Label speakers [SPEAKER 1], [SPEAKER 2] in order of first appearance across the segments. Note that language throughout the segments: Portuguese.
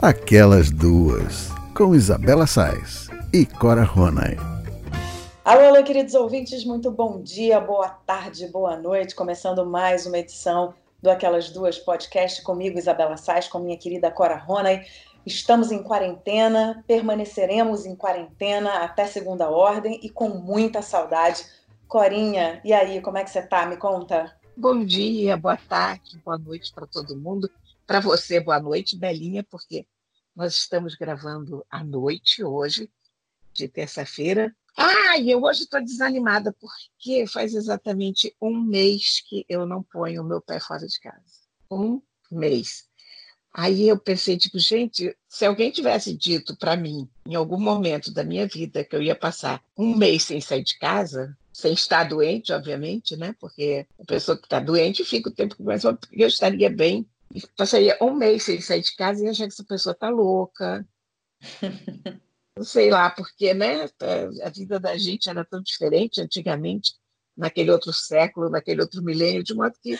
[SPEAKER 1] Aquelas Duas, com Isabela Sais e Cora Ronay.
[SPEAKER 2] Alô, alô, queridos ouvintes, muito bom dia, boa tarde, boa noite. Começando mais uma edição do Aquelas Duas Podcast comigo, Isabela Sais, com minha querida Cora Ronay. Estamos em quarentena, permaneceremos em quarentena até segunda ordem e com muita saudade. Corinha, e aí, como é que você tá? Me conta.
[SPEAKER 3] Bom dia, boa tarde, boa noite para todo mundo. Para você, boa noite, Belinha, porque nós estamos gravando à noite hoje, de terça-feira. Ah, e eu hoje estou desanimada porque faz exatamente um mês que eu não ponho o meu pé fora de casa. Um mês. Aí eu pensei, tipo, gente, se alguém tivesse dito para mim, em algum momento da minha vida, que eu ia passar um mês sem sair de casa, sem estar doente, obviamente, né? Porque a pessoa que está doente fica o tempo que mais eu estaria bem passaria um mês sem sair de casa e achar que essa pessoa está louca. Não sei lá, porque né, a vida da gente era tão diferente antigamente, naquele outro século, naquele outro milênio, de modo que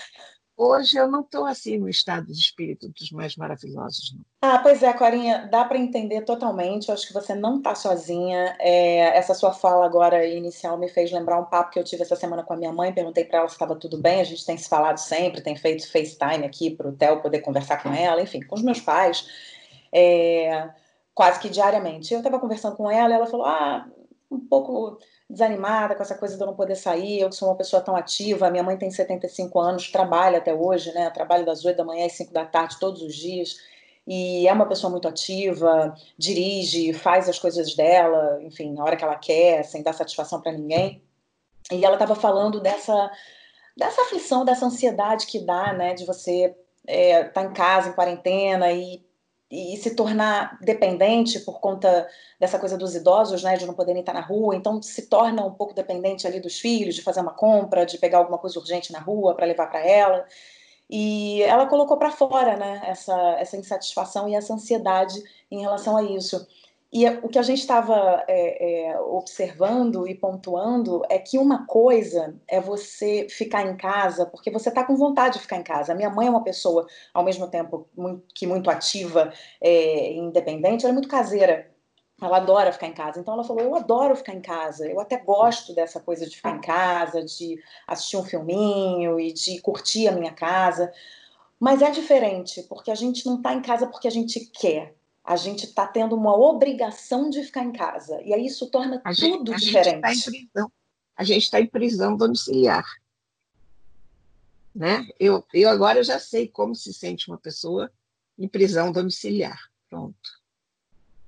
[SPEAKER 3] hoje eu não estou assim no estado de espírito dos mais maravilhosos. Não.
[SPEAKER 2] Ah, pois é, Corinha, dá para entender totalmente. Eu acho que você não está sozinha. É, essa sua fala agora inicial me fez lembrar um papo que eu tive essa semana com a minha mãe. Perguntei para ela se estava tudo bem. A gente tem se falado sempre, tem feito FaceTime aqui para o Theo poder conversar com ela, enfim, com os meus pais, é, quase que diariamente. Eu estava conversando com ela e ela falou: ah, um pouco desanimada com essa coisa de eu não poder sair, eu que sou uma pessoa tão ativa, minha mãe tem 75 anos, trabalha até hoje, né? Trabalha das 8 da manhã às 5 da tarde todos os dias. E é uma pessoa muito ativa, dirige, faz as coisas dela, enfim, na hora que ela quer, sem dar satisfação para ninguém. E ela estava falando dessa dessa aflição, dessa ansiedade que dá, né, de você estar é, tá em casa, em quarentena e e se tornar dependente por conta dessa coisa dos idosos, né, de não poderem estar na rua, então se torna um pouco dependente ali dos filhos, de fazer uma compra, de pegar alguma coisa urgente na rua para levar para ela. E ela colocou para fora, né, essa, essa insatisfação e essa ansiedade em relação a isso. E o que a gente estava é, é, observando e pontuando é que uma coisa é você ficar em casa porque você está com vontade de ficar em casa. A minha mãe é uma pessoa, ao mesmo tempo muito, que muito ativa é, independente, ela é muito caseira. Ela adora ficar em casa. Então ela falou: Eu adoro ficar em casa. Eu até gosto dessa coisa de ficar em casa, de assistir um filminho e de curtir a minha casa. Mas é diferente, porque a gente não está em casa porque a gente quer a gente está tendo uma obrigação de ficar em casa. E aí isso torna a tudo gente, diferente.
[SPEAKER 3] A gente está em prisão. A gente está em prisão domiciliar. Né? Eu, eu agora já sei como se sente uma pessoa em prisão domiciliar. Pronto.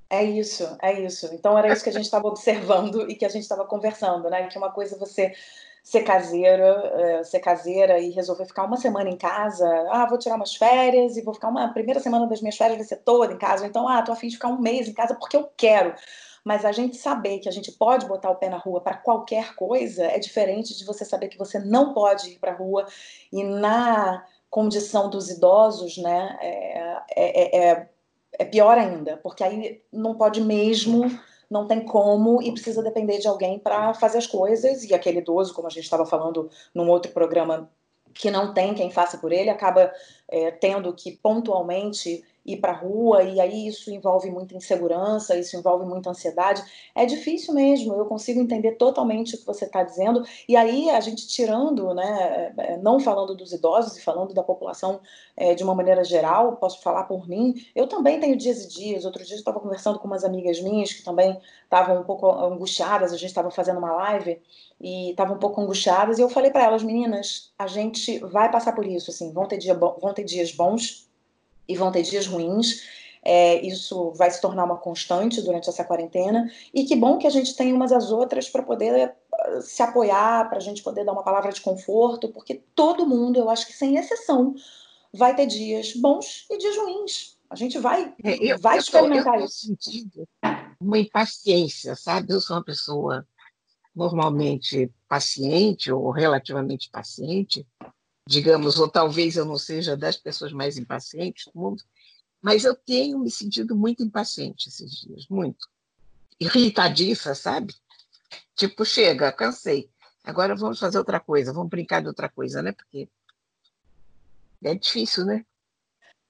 [SPEAKER 2] É isso, é isso. Então era isso que a gente estava observando e que a gente estava conversando, né? Que uma coisa você ser caseira, é, ser caseira e resolver ficar uma semana em casa. Ah, vou tirar umas férias e vou ficar uma a primeira semana das minhas férias vai ser toda em casa. Então, ah, tô afim de ficar um mês em casa porque eu quero. Mas a gente saber que a gente pode botar o pé na rua para qualquer coisa é diferente de você saber que você não pode ir para a rua e na condição dos idosos, né, é, é, é, é pior ainda, porque aí não pode mesmo não tem como e precisa depender de alguém para fazer as coisas. E aquele idoso, como a gente estava falando num outro programa, que não tem quem faça por ele, acaba é, tendo que pontualmente ir para a rua, e aí isso envolve muita insegurança, isso envolve muita ansiedade. É difícil mesmo, eu consigo entender totalmente o que você está dizendo, e aí a gente tirando, né, é, não falando dos idosos e falando da população é, de uma maneira geral, posso falar por mim, eu também tenho dias e dias. Outro dia eu estava conversando com umas amigas minhas que também estavam um pouco angustiadas, a gente estava fazendo uma live e estavam um pouco angustiadas, e eu falei para elas, meninas, a gente vai passar por isso, assim, vão ter, dia, vão ter dias bons e vão ter dias ruins. É, isso vai se tornar uma constante durante essa quarentena. E que bom que a gente tem umas às outras para poder eh, se apoiar, para a gente poder dar uma palavra de conforto, porque todo mundo, eu acho que sem exceção, vai ter dias bons e dias ruins. A gente vai, é, eu, vai eu experimentar
[SPEAKER 3] tô, eu
[SPEAKER 2] isso.
[SPEAKER 3] Sentindo uma impaciência, sabe? Eu sou uma pessoa normalmente paciente ou relativamente paciente, digamos, ou talvez eu não seja das pessoas mais impacientes do mundo, mas eu tenho me sentido muito impaciente esses dias, muito. Irritadiça, sabe? Tipo, chega, cansei. Agora vamos fazer outra coisa, vamos brincar de outra coisa, né? Porque é difícil, né?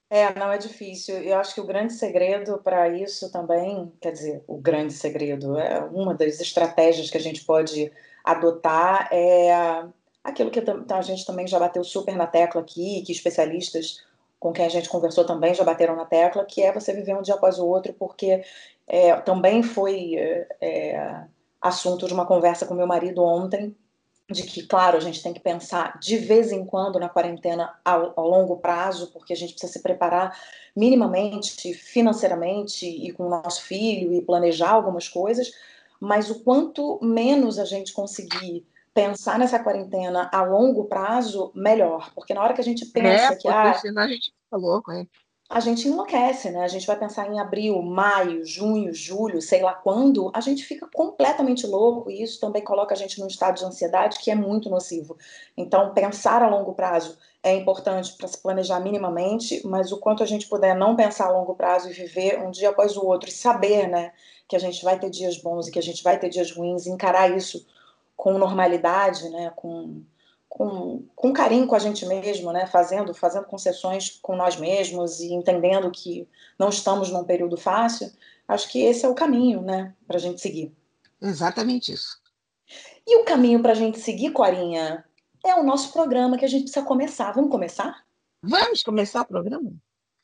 [SPEAKER 2] É, não é difícil. Eu acho que o grande segredo para isso também, quer dizer, o grande segredo, é uma das estratégias que a gente pode adotar é aquilo que a gente também já bateu super na tecla aqui, que especialistas com quem a gente conversou também já bateram na tecla, que é você viver um dia após o outro, porque é, também foi é, assunto de uma conversa com meu marido ontem, de que, claro, a gente tem que pensar de vez em quando na quarentena ao, ao, longo prazo, porque a gente precisa se preparar minimamente, financeiramente e com o nosso filho e planejar algumas coisas, mas o quanto menos a gente conseguir pensar nessa quarentena a longo prazo, melhor, porque na hora que a gente pensa
[SPEAKER 3] é,
[SPEAKER 2] que ah,
[SPEAKER 3] senão a gente fica louco, é
[SPEAKER 2] a gente enlouquece, né? A gente vai pensar em abril, maio, junho, julho, sei lá quando, a gente fica completamente louco e isso também coloca a gente num estado de ansiedade que é muito nocivo. Então, pensar a longo prazo é importante para se planejar minimamente, mas o quanto a gente puder não pensar a longo prazo e viver um dia após o outro e saber, né, que a gente vai ter dias bons e que a gente vai ter dias ruins, encarar isso com normalidade, né, com com, com carinho com a gente mesmo, né? Fazendo, fazendo concessões com nós mesmos e entendendo que não estamos num período fácil, acho que esse é o caminho, né, para a gente seguir.
[SPEAKER 3] Exatamente isso.
[SPEAKER 2] E o caminho para a gente seguir, Corinha, é o nosso programa que a gente precisa começar. Vamos começar?
[SPEAKER 3] Vamos começar o programa?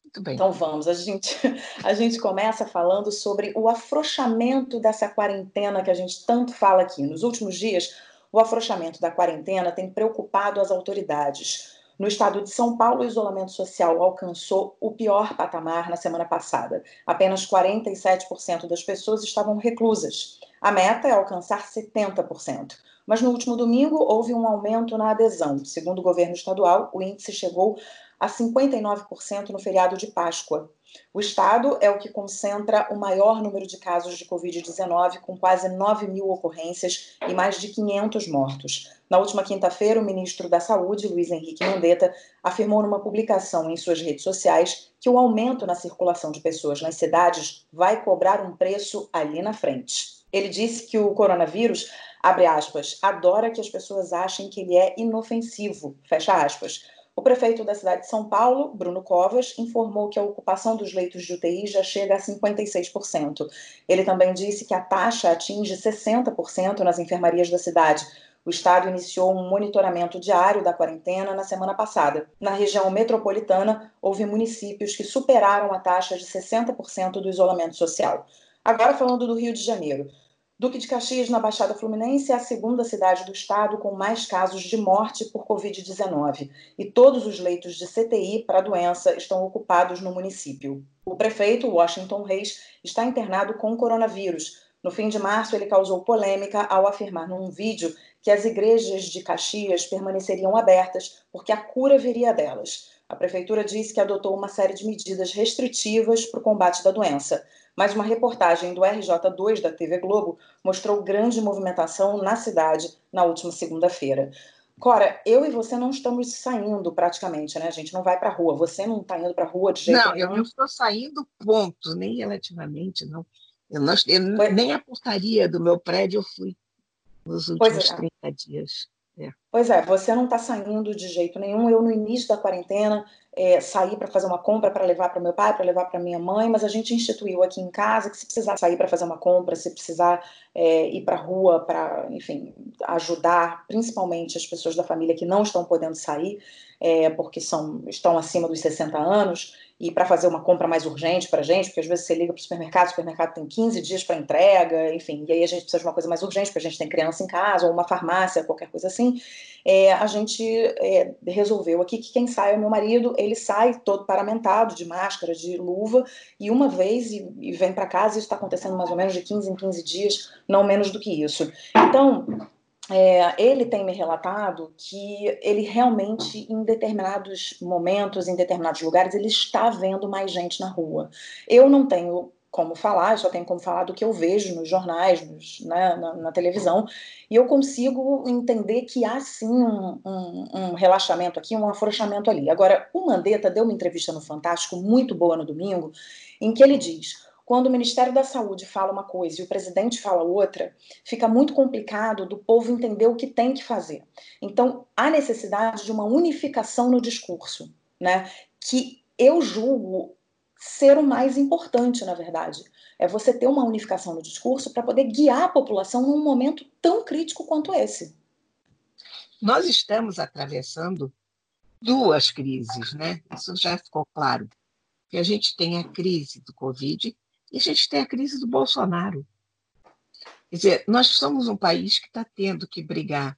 [SPEAKER 2] Muito bem. Então vamos. A gente, a gente começa falando sobre o afrouxamento dessa quarentena que a gente tanto fala aqui. Nos últimos dias, o afrouxamento da quarentena tem preocupado as autoridades. No estado de São Paulo, o isolamento social alcançou o pior patamar na semana passada. Apenas 47% das pessoas estavam reclusas. A meta é alcançar 70%. Mas no último domingo houve um aumento na adesão. Segundo o governo estadual, o índice chegou a 59% no feriado de Páscoa. O estado é o que concentra o maior número de casos de Covid-19, com quase 9 mil ocorrências e mais de 500 mortos. Na última quinta-feira, o ministro da Saúde, Luiz Henrique Mandetta, afirmou numa publicação em suas redes sociais que o aumento na circulação de pessoas nas cidades vai cobrar um preço ali na frente. Ele disse que o coronavírus, abre aspas, adora que as pessoas achem que ele é inofensivo, fecha aspas o prefeito da cidade de São Paulo, Bruno Covas, informou que a ocupação dos leitos de UTI já chega a 56%. Ele também disse que a taxa atinge 60% nas enfermarias da cidade. O estado iniciou um monitoramento diário da quarentena na semana passada. Na região metropolitana, houve municípios que superaram a taxa de 60% do isolamento social. Agora, falando do Rio de Janeiro. Duque de Caxias, na Baixada Fluminense, é a segunda cidade do estado com mais casos de morte por Covid-19 e todos os leitos de CTI para a doença estão ocupados no município. O prefeito, Washington Reis, está internado com coronavírus. No fim de março, ele causou polêmica ao afirmar num vídeo que as igrejas de Caxias permaneceriam abertas porque a cura viria delas. A prefeitura disse que adotou uma série de medidas restritivas para o combate da doença mas uma reportagem do RJ2 da TV Globo mostrou grande movimentação na cidade na última segunda-feira. Cora, eu e você não estamos saindo praticamente, né? A gente não vai para a rua. Você não está indo para a rua de jeito
[SPEAKER 3] não,
[SPEAKER 2] nenhum.
[SPEAKER 3] Não, eu não estou saindo, ponto, nem relativamente, não. Eu, não, eu nem a portaria do meu prédio eu fui nos últimos é. 30 dias. É.
[SPEAKER 2] Pois é, você não está saindo de jeito nenhum. Eu, no início da quarentena, é, sair para fazer uma compra para levar para meu pai, para levar para minha mãe, mas a gente instituiu aqui em casa que se precisar sair para fazer uma compra, se precisar é, ir para a rua para, enfim, ajudar principalmente as pessoas da família que não estão podendo sair, é, porque são, estão acima dos 60 anos, e para fazer uma compra mais urgente para a gente, porque às vezes você liga para o supermercado, o supermercado tem 15 dias para entrega, enfim, e aí a gente precisa de uma coisa mais urgente, porque a gente tem criança em casa, ou uma farmácia, qualquer coisa assim, é, a gente é, resolveu aqui que quem sai é meu marido, ele sai todo paramentado, de máscara, de luva, e uma vez e, e vem para casa, isso está acontecendo mais ou menos de 15 em 15 dias, não menos do que isso. Então, é, ele tem me relatado que ele realmente, em determinados momentos, em determinados lugares, ele está vendo mais gente na rua. Eu não tenho como falar, eu só tenho como falar do que eu vejo nos jornais, nos, né, na, na, televisão, e eu consigo entender que há sim um, um, um, relaxamento aqui, um afrouxamento ali. Agora, o Mandetta deu uma entrevista no Fantástico, muito boa no domingo, em que ele diz quando o Ministério da Saúde fala uma coisa e o presidente fala outra, fica muito complicado do povo entender o que tem que fazer. Então, há necessidade de uma unificação no discurso, né? Que eu julgo ser o mais importante, na verdade. É você ter uma unificação no discurso para poder guiar a população num momento tão crítico quanto esse.
[SPEAKER 3] Nós estamos atravessando duas crises, né? Isso já ficou claro. Que a gente tem a crise do Covid e a gente tem a crise do Bolsonaro. Quer dizer, nós somos um país que está tendo que brigar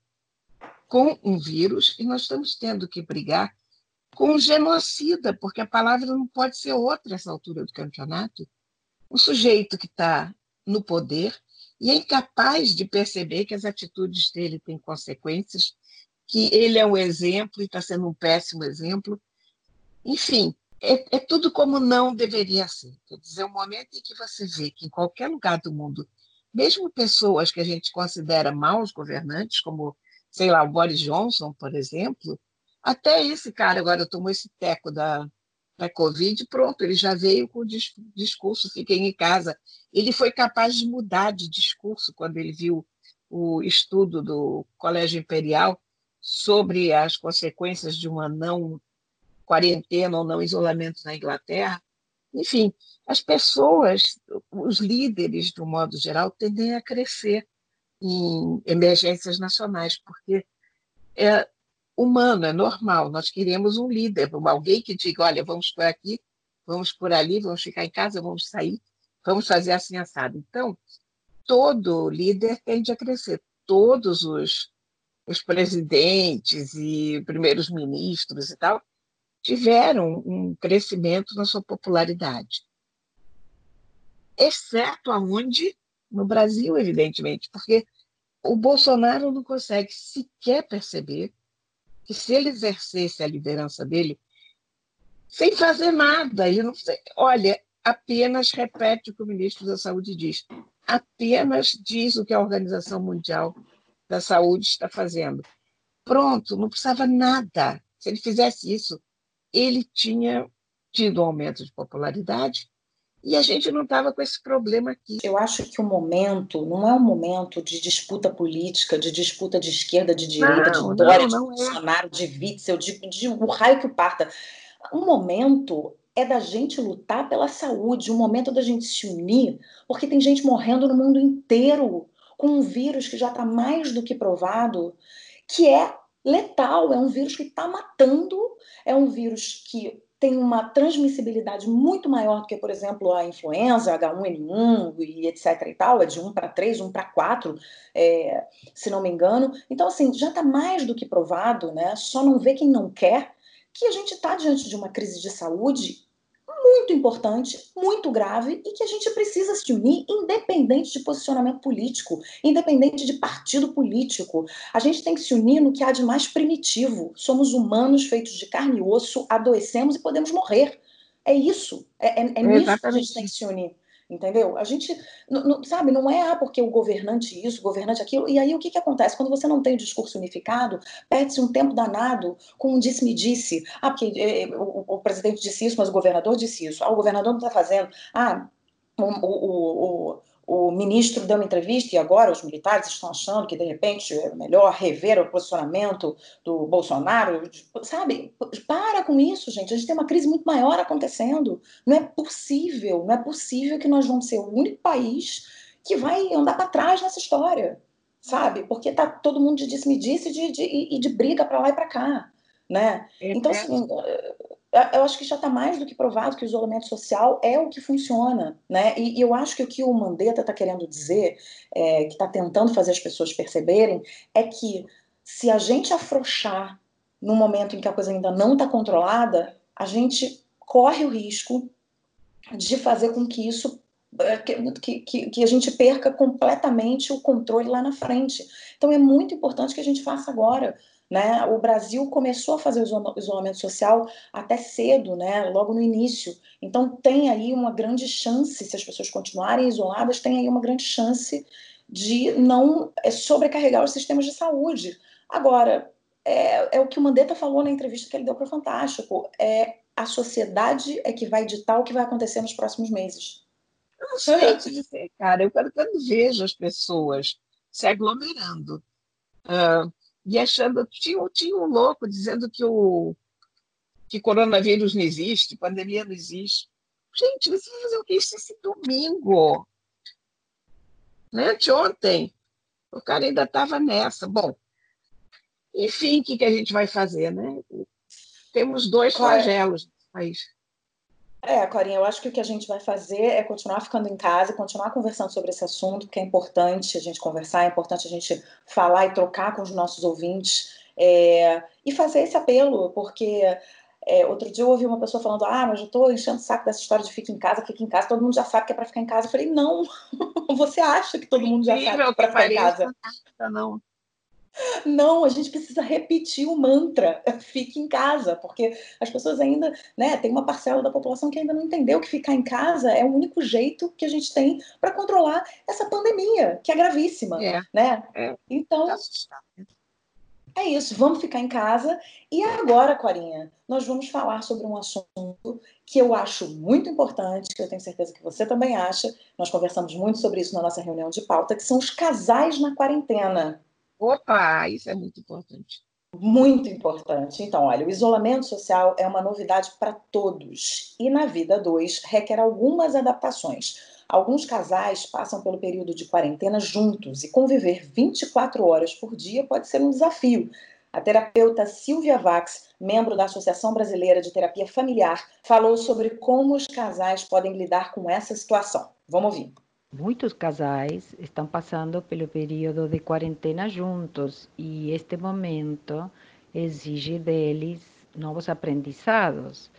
[SPEAKER 3] com um vírus e nós estamos tendo que brigar com um genocida, porque a palavra não pode ser outra nessa altura do campeonato. Um sujeito que está no poder e é incapaz de perceber que as atitudes dele têm consequências, que ele é um exemplo e está sendo um péssimo exemplo. Enfim, é, é, tudo como não deveria ser. Quer dizer, o momento em que você vê que em qualquer lugar do mundo, mesmo pessoas que a gente considera maus governantes, como, sei lá, o Boris Johnson, por exemplo, até esse cara agora tomou esse teco da, da Covid, pronto, ele já veio com o discurso, fiquem em casa. Ele foi capaz de mudar de discurso quando ele viu o estudo do Colégio Imperial sobre as consequências de uma não quarentena ou não isolamento na Inglaterra. Enfim, as pessoas, os líderes, do modo geral, tendem a crescer em emergências nacionais, porque é humano, é normal. Nós queremos um líder, alguém que diga: olha, vamos por aqui, vamos por ali, vamos ficar em casa, vamos sair, vamos fazer assim assado. Então, todo líder tende a crescer. Todos os, os presidentes e primeiros ministros e tal tiveram um crescimento na sua popularidade. Exceto aonde? No Brasil, evidentemente, porque o Bolsonaro não consegue sequer perceber que se ele exercesse a liderança dele sem fazer nada, ele não olha, apenas repete o que o ministro da Saúde diz, apenas diz o que a Organização Mundial da Saúde está fazendo. Pronto, não precisava nada. Se ele fizesse isso, ele tinha tido um aumento de popularidade e a gente não estava com esse problema aqui.
[SPEAKER 2] Eu acho que o momento não é um momento de disputa política, de disputa de esquerda, de direita, não, de Dória, não, não de é. Bolsonaro, é. de Witzel, de, de o raio que parta. Um momento é da gente lutar pela saúde, um momento da gente se unir, porque tem gente morrendo no mundo inteiro com um vírus que já está mais do que provado, que é letal, é um vírus que está matando, é um vírus que tem uma transmissibilidade muito maior do que, por exemplo, a influenza, H1N1 e etc e tal, é de 1 para 3, 1 para 4, é, se não me engano. Então, assim, já está mais do que provado, né? Só não vê quem não quer, que a gente está diante de uma crise de saúde muito importante, muito grave e que a gente precisa se unir, independente de posicionamento político, independente de partido político. A gente tem que se unir no que há de mais primitivo. Somos humanos feitos de carne e osso, adoecemos e podemos morrer. É isso. É, é, é nisso que a gente tem que se unir entendeu? A gente, sabe, não é ah, porque o governante isso, o governante aquilo, e aí o que, que acontece? Quando você não tem o discurso unificado, perde-se um tempo danado com um disse-me-disse. Ah, porque eh, o, o, presidente disse isso, mas o governador disse isso. Ah, o governador não está fazendo. Ah, o, o, o o ministro deu uma entrevista e agora os militares estão achando que, de repente, é melhor rever o posicionamento do Bolsonaro. Sabe? Para com isso, gente. A gente tem uma crise muito maior acontecendo. Não é possível, não é possível que nós vamos ser o único país que vai andar para trás nessa história, sabe? Porque tá todo mundo de disse-me-disse e de, de, de, briga para lá e para cá, né? É então, assim, eu acho que já está mais do que provado que o isolamento social é o que funciona, né? E, e eu acho que o que o Mandetta está querendo dizer, é, que está tentando fazer as pessoas perceberem, é que se a gente afrouxar no momento em que a coisa ainda não está controlada, a gente corre o risco de fazer com que isso é, que, que, que, a gente perca completamente o controle lá na frente. Então é muito importante que a gente faça agora. Né? O Brasil começou a fazer o isolamento social até cedo, né? logo no início. Então, tem aí uma grande chance, se as pessoas continuarem isoladas, tem aí uma grande chance de não é, sobrecarregar os sistemas de saúde. Agora, é, é o que o Mandetta falou na entrevista que ele deu para o Fantástico: é, a sociedade é que vai ditar o que vai acontecer nos próximos meses.
[SPEAKER 3] Eu não sei te dizer, cara. Eu quero, quando vejo as pessoas se aglomerando. Uh, e achando. Tinha, tinha um louco dizendo que o, que coronavírus não existe, pandemia não existe. Gente, você vai fazer o que isso esse domingo? Né? De ontem. O cara ainda estava nessa. Bom, enfim, o que, que a gente vai fazer, né? Temos dois flagelos no país.
[SPEAKER 2] É, Corinha, eu acho que o que a gente vai fazer é continuar ficando em casa, continuar conversando sobre esse assunto, porque é importante a gente conversar, é importante a gente falar e trocar com os nossos ouvintes é, e fazer esse apelo, porque é, outro dia eu ouvi uma pessoa falando: Ah, mas eu estou enchendo o saco dessa história de fica em casa, fica em casa, todo mundo já sabe que é para ficar em casa. Eu falei: Não, você acha que todo mundo já sabe que é para ficar em casa?
[SPEAKER 3] Não.
[SPEAKER 2] Não, a gente precisa repetir o mantra, fique em casa, porque as pessoas ainda, né, tem uma parcela da população que ainda não entendeu que ficar em casa é o único jeito que a gente tem para controlar essa pandemia, que é gravíssima,
[SPEAKER 3] é,
[SPEAKER 2] né?
[SPEAKER 3] É,
[SPEAKER 2] então,
[SPEAKER 3] tá
[SPEAKER 2] é isso, vamos ficar em casa. E agora, Corinha, nós vamos falar sobre um assunto que eu acho muito importante, que eu tenho certeza que você também acha. Nós conversamos muito sobre isso na nossa reunião de pauta, que são os casais na quarentena.
[SPEAKER 3] Opa, isso é muito importante.
[SPEAKER 2] Muito importante. Então, olha, o isolamento social é uma novidade para todos e na vida dois requer algumas adaptações. Alguns casais passam pelo período de quarentena juntos e conviver 24 horas por dia pode ser um desafio. A terapeuta Silvia Vax, membro da Associação Brasileira de Terapia Familiar, falou sobre como os casais podem lidar com essa situação. Vamos ouvir.
[SPEAKER 4] Muitos casais estão passando pelo período de quarentena juntos e este momento exige deles novos aprendizados.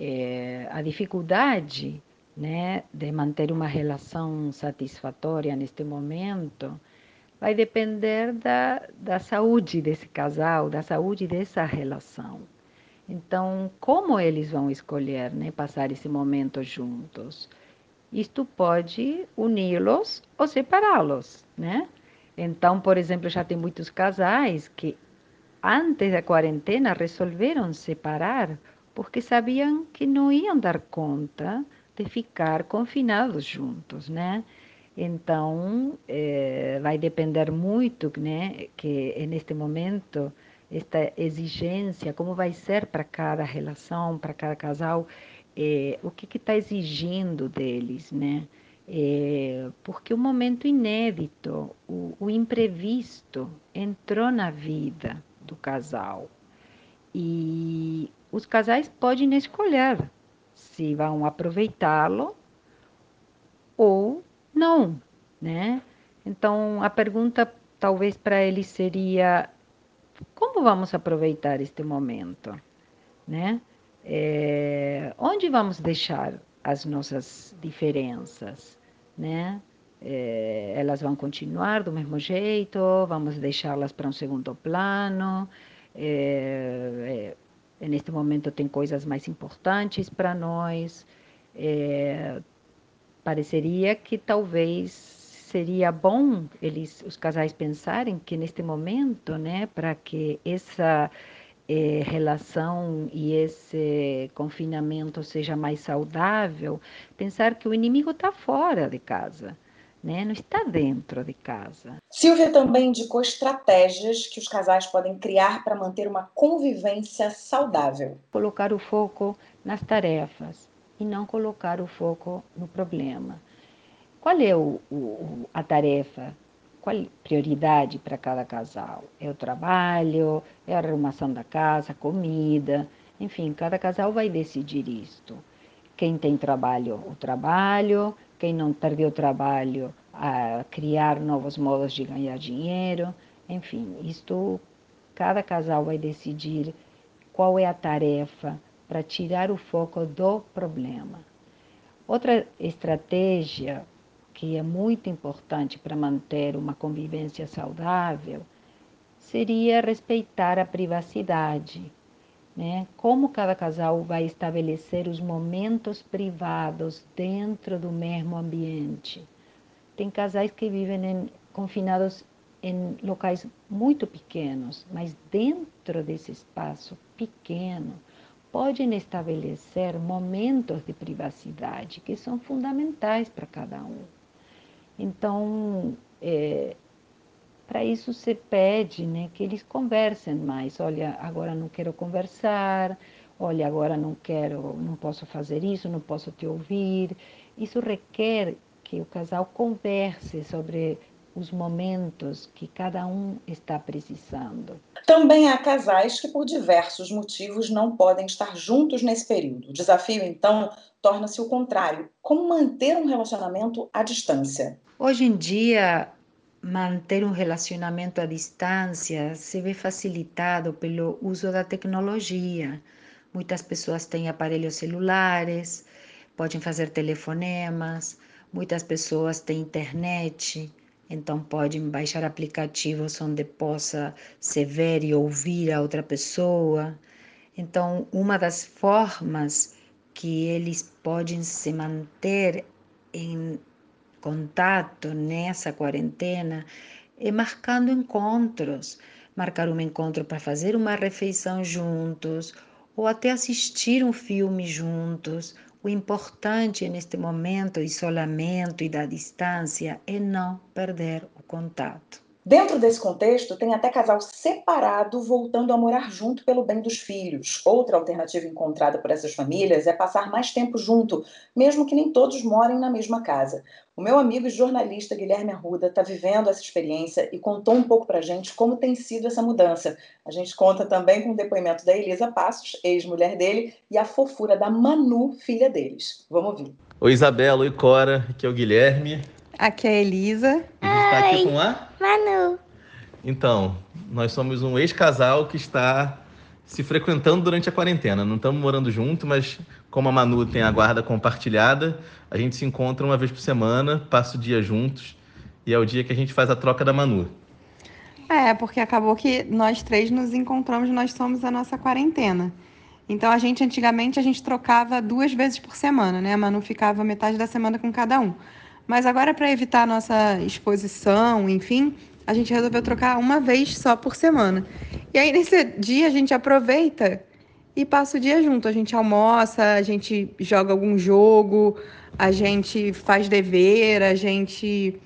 [SPEAKER 4] É, a dificuldade né, de manter uma relação satisfatória neste momento vai depender da, da saúde desse casal, da saúde dessa relação. Então, como eles vão escolher né, passar esse momento juntos? Isto pode uni-los ou separá-los, né? Então, por exemplo, já tem muitos casais que antes da quarentena resolveram separar porque sabiam que não iam dar conta de ficar confinados juntos, né? Então, eh, vai depender muito, né, que neste momento esta exigência, como vai ser para cada relação, para cada casal, é, o que está exigindo deles, né? É, porque o momento inédito, o, o imprevisto entrou na vida do casal e os casais podem escolher se vão aproveitá-lo ou não, né? Então a pergunta talvez para eles seria como vamos aproveitar este momento, né? É, onde vamos deixar as nossas diferenças, né? É, elas vão continuar do mesmo jeito, vamos deixá-las para um segundo plano. É, é, neste momento tem coisas mais importantes para nós. É, pareceria que talvez seria bom eles, os casais pensarem que neste momento, né, para que essa é, relação e esse confinamento seja mais saudável, pensar que o inimigo está fora de casa. Né? Não está dentro de casa.
[SPEAKER 2] Silvia também indicou estratégias que os casais podem criar para manter uma convivência saudável.
[SPEAKER 4] Colocar o foco nas tarefas e não colocar o foco no problema. Qual é o, o, a tarefa qual prioridade para cada casal? É o trabalho, é a arrumação da casa, comida, enfim, cada casal vai decidir isto. Quem tem trabalho, o trabalho, quem não perdeu o trabalho, a criar novos modos de ganhar dinheiro, enfim, isto cada casal vai decidir qual é a tarefa para tirar o foco do problema. Outra estratégia que é muito importante para manter uma convivência saudável, seria respeitar a privacidade. Né? Como cada casal vai estabelecer os momentos privados dentro do mesmo ambiente. Tem casais que vivem em, confinados em locais muito pequenos, mas dentro desse espaço pequeno, podem estabelecer momentos de privacidade que são fundamentais para cada um. Então, é, para isso se pede né, que eles conversem mais. Olha, agora não quero conversar, olha, agora não quero, não posso fazer isso, não posso te ouvir. Isso requer que o casal converse sobre os momentos que cada um está precisando.
[SPEAKER 2] Também há casais que, por diversos motivos, não podem estar juntos nesse período. O desafio, então, torna-se o contrário: como manter um relacionamento à distância?
[SPEAKER 4] Hoje em dia, manter um relacionamento à distância se vê facilitado pelo uso da tecnologia. Muitas pessoas têm aparelhos celulares, podem fazer telefonemas, muitas pessoas têm internet, então podem baixar aplicativos onde possa se ver e ouvir a outra pessoa. Então, uma das formas que eles podem se manter em contato nessa quarentena é marcando encontros, marcar um encontro para fazer uma refeição juntos ou até assistir um filme juntos. O importante neste momento isolamento e da distância é não perder o contato.
[SPEAKER 2] Dentro desse contexto, tem até casal separado voltando a morar junto pelo bem dos filhos. Outra alternativa encontrada por essas famílias é passar mais tempo junto, mesmo que nem todos morem na mesma casa. O meu amigo e jornalista Guilherme Arruda está vivendo essa experiência e contou um pouco para a gente como tem sido essa mudança. A gente conta também com o depoimento da Elisa Passos, ex-mulher dele, e a fofura da Manu, filha deles. Vamos ouvir.
[SPEAKER 5] Oi, Isabela. Oi, Cora. Aqui é o Guilherme.
[SPEAKER 6] Aqui é a Elisa.
[SPEAKER 5] A gente está aqui com a
[SPEAKER 7] Manu.
[SPEAKER 5] Então, nós somos um ex-casal que está se frequentando durante a quarentena. Não estamos morando junto, mas como a Manu tem a guarda compartilhada, a gente se encontra uma vez por semana, passa o dia juntos e é o dia que a gente faz a troca da Manu.
[SPEAKER 6] É, porque acabou que nós três nos encontramos, nós somos a nossa quarentena. Então a gente antigamente a gente trocava duas vezes por semana, né? A Manu ficava metade da semana com cada um. Mas agora para evitar nossa exposição, enfim, a gente resolveu trocar uma vez só por semana. E aí nesse dia a gente aproveita e passa o dia junto. A gente almoça, a gente joga algum jogo, a gente faz dever, a gente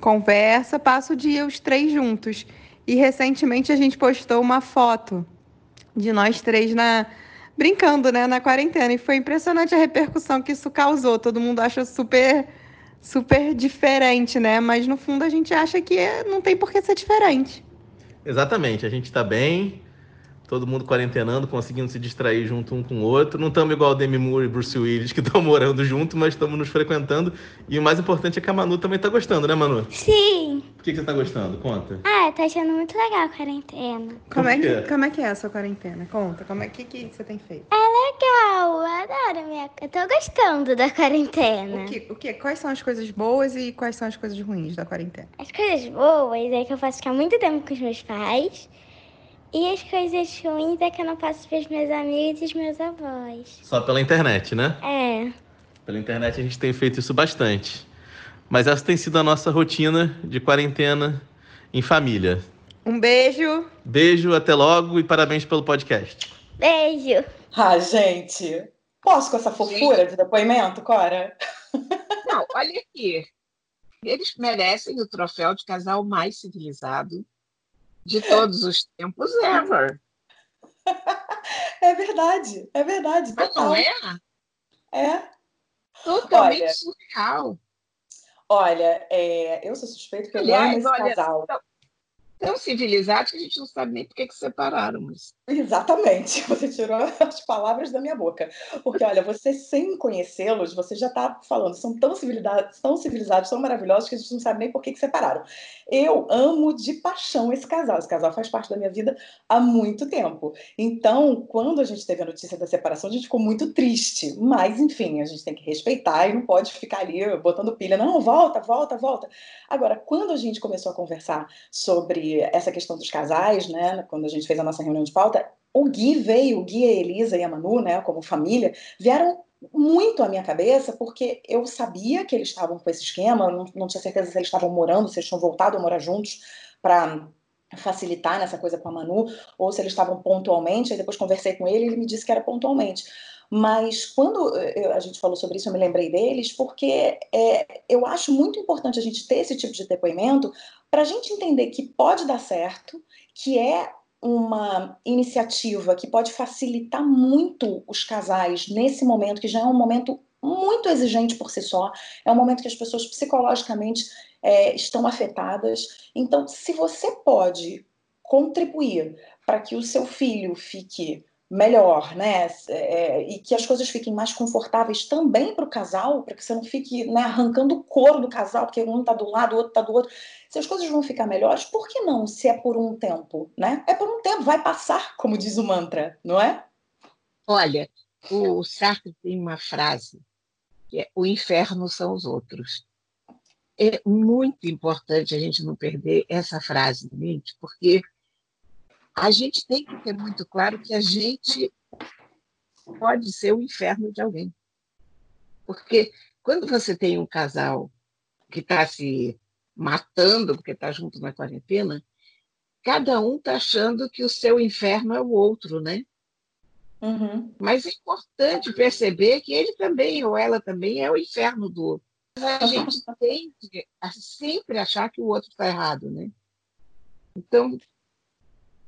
[SPEAKER 6] conversa, passa o dia os três juntos. E recentemente a gente postou uma foto de nós três na brincando, né, na quarentena e foi impressionante a repercussão que isso causou. Todo mundo acha super super diferente, né? Mas no fundo a gente acha que é, não tem por que ser diferente.
[SPEAKER 5] Exatamente, a gente está bem, todo mundo quarentenando, conseguindo se distrair junto um com o outro. Não estamos igual Demi Moore e Bruce Willis, que estão morando junto, mas estamos nos frequentando. E o mais importante é que a Manu também está gostando, né, Manu?
[SPEAKER 7] Sim.
[SPEAKER 5] O que, que você está gostando? Conta.
[SPEAKER 7] Ah, tá achando muito legal a quarentena.
[SPEAKER 6] Como é, que, como é que é a sua quarentena? Conta, como é que, que você tem feito?
[SPEAKER 7] É legal, eu adoro minha... Eu tô gostando da quarentena.
[SPEAKER 6] O que, o que, quais são as coisas boas e quais são as coisas ruins da quarentena?
[SPEAKER 7] As coisas boas é que eu posso ficar muito tempo com os meus pais. E as coisas ruins é que eu não posso ver os meus amigos e os meus avós.
[SPEAKER 5] Só pela internet, né?
[SPEAKER 7] É.
[SPEAKER 5] Pela internet a gente tem feito isso bastante. Mas essa tem sido a nossa rotina de quarentena em família.
[SPEAKER 6] Um beijo.
[SPEAKER 5] Beijo, até logo e parabéns pelo podcast.
[SPEAKER 7] Beijo.
[SPEAKER 2] Ah, gente. Posso com essa fofura de depoimento, Cora?
[SPEAKER 3] Não, olha aqui. Eles merecem o troféu de casal mais civilizado de todos os tempos ever.
[SPEAKER 2] É verdade, é verdade.
[SPEAKER 3] Mas
[SPEAKER 2] total.
[SPEAKER 3] não é?
[SPEAKER 2] É.
[SPEAKER 3] Totalmente
[SPEAKER 2] Olha,
[SPEAKER 3] surreal.
[SPEAKER 2] Olha, é, eu sou suspeito que eu amo
[SPEAKER 3] Aliás,
[SPEAKER 2] esse
[SPEAKER 3] olha,
[SPEAKER 2] casal.
[SPEAKER 3] Tão, civilizados que a gente não sabe nem por que que separaram. Mas...
[SPEAKER 2] Exatamente, você tirou as palavras da minha boca. Porque, olha, você sem conhecê-los, você já está falando, são tão civilizados, tão civilizados, tão maravilhosos que a gente não sabe nem por que, que separaram. Eu amo de paixão esse casal. Esse casal faz parte da minha vida há muito tempo. Então, quando a gente teve a notícia da separação, a gente ficou muito triste. Mas, enfim, a gente tem que respeitar e não pode ficar ali botando pilha. Não, volta, volta, volta. Agora, quando a gente começou a conversar sobre essa questão dos casais, né? Quando a gente fez a nossa reunião de pauta, o Gui veio, o Gui, a Elisa e a Manu, né, como família, vieram muito à minha cabeça, porque eu sabia que eles estavam com esse esquema, não, não tinha certeza se eles estavam morando, se eles tinham voltado a morar juntos para facilitar nessa coisa com a Manu, ou se eles estavam pontualmente, aí depois conversei com ele e ele me disse que era pontualmente. Mas quando eu, a gente falou sobre isso, eu me lembrei deles, porque é, eu acho muito importante a gente ter esse tipo de depoimento para a gente entender que pode dar certo, que é uma iniciativa que pode facilitar muito os casais nesse momento, que já é um momento muito exigente por si só, é um momento que as pessoas psicologicamente é, estão afetadas. Então, se você pode contribuir para que o seu filho fique melhor, né? É, e que as coisas fiquem mais confortáveis também para o casal, para que você não fique né, arrancando o couro do casal, porque um está do lado, o outro está do outro. Se as coisas vão ficar melhores, por que não se é por um tempo, né? É por um tempo, vai passar, como diz o mantra, não é?
[SPEAKER 3] Olha, o Sartre tem uma frase que é o inferno são os outros. É muito importante a gente não perder essa frase de mente, porque a gente tem que ter muito claro que a gente pode ser o inferno de alguém. Porque quando você tem um casal que está se matando porque está junto na quarentena, cada um está achando que o seu inferno é o outro, né? Uhum. Mas é importante perceber que ele também, ou ela também, é o inferno do outro. A gente tem que sempre achar que o outro está errado, né? Então,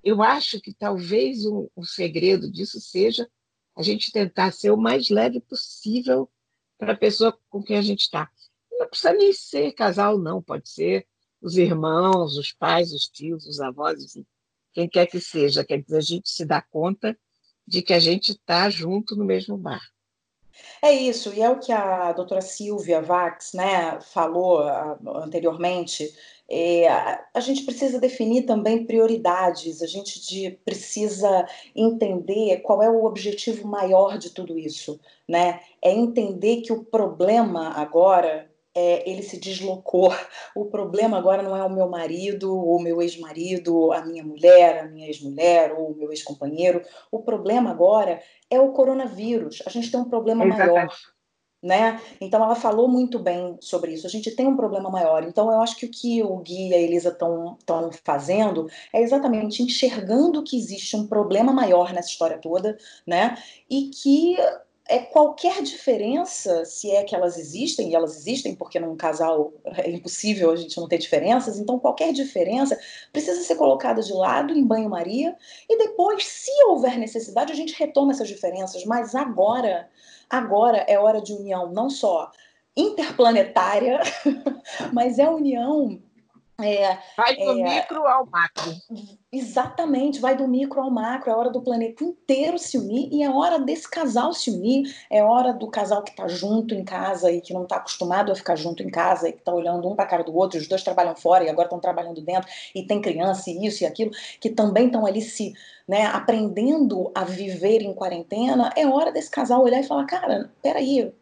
[SPEAKER 3] eu acho que talvez o, o segredo disso seja a gente tentar ser o mais leve possível para a pessoa com quem a gente está. Não precisa nem ser casal, não, pode ser os irmãos, os pais, os tios, os avós, enfim, quem quer que seja. Quer dizer, a gente se dá conta de que a gente está junto no mesmo bar.
[SPEAKER 2] É isso, e é o que a doutora Silvia Vax né, falou uh, anteriormente, é, a gente precisa definir também prioridades, a gente de, precisa entender qual é o objetivo maior de tudo isso, né? É entender que o problema agora é, ele se deslocou. O problema agora não é o meu marido, ou o meu ex-marido, a minha mulher, a minha ex-mulher, ou o meu ex-companheiro. O problema agora é o coronavírus. A gente tem um problema Exatamente. maior né? Então ela falou muito bem sobre isso. A gente tem um problema maior. Então eu acho que o que o Gui e a Elisa estão fazendo é exatamente enxergando que existe um problema maior nessa história toda, né? E que é qualquer diferença, se é que elas existem, e elas existem, porque num casal é impossível a gente não ter diferenças, então qualquer diferença precisa ser colocada de lado em banho-maria, e depois, se houver necessidade, a gente retoma essas diferenças, mas agora, agora é hora de união não só interplanetária, mas é união
[SPEAKER 3] é, vai do é, micro ao macro.
[SPEAKER 2] Exatamente, vai do micro ao macro. É hora do planeta inteiro se unir e é hora desse casal se unir. É hora do casal que está junto em casa e que não está acostumado a ficar junto em casa e que está olhando um para a cara do outro. Os dois trabalham fora e agora estão trabalhando dentro e tem criança e isso e aquilo, que também estão ali se né, aprendendo a viver em quarentena. É hora desse casal olhar e falar: cara, peraí,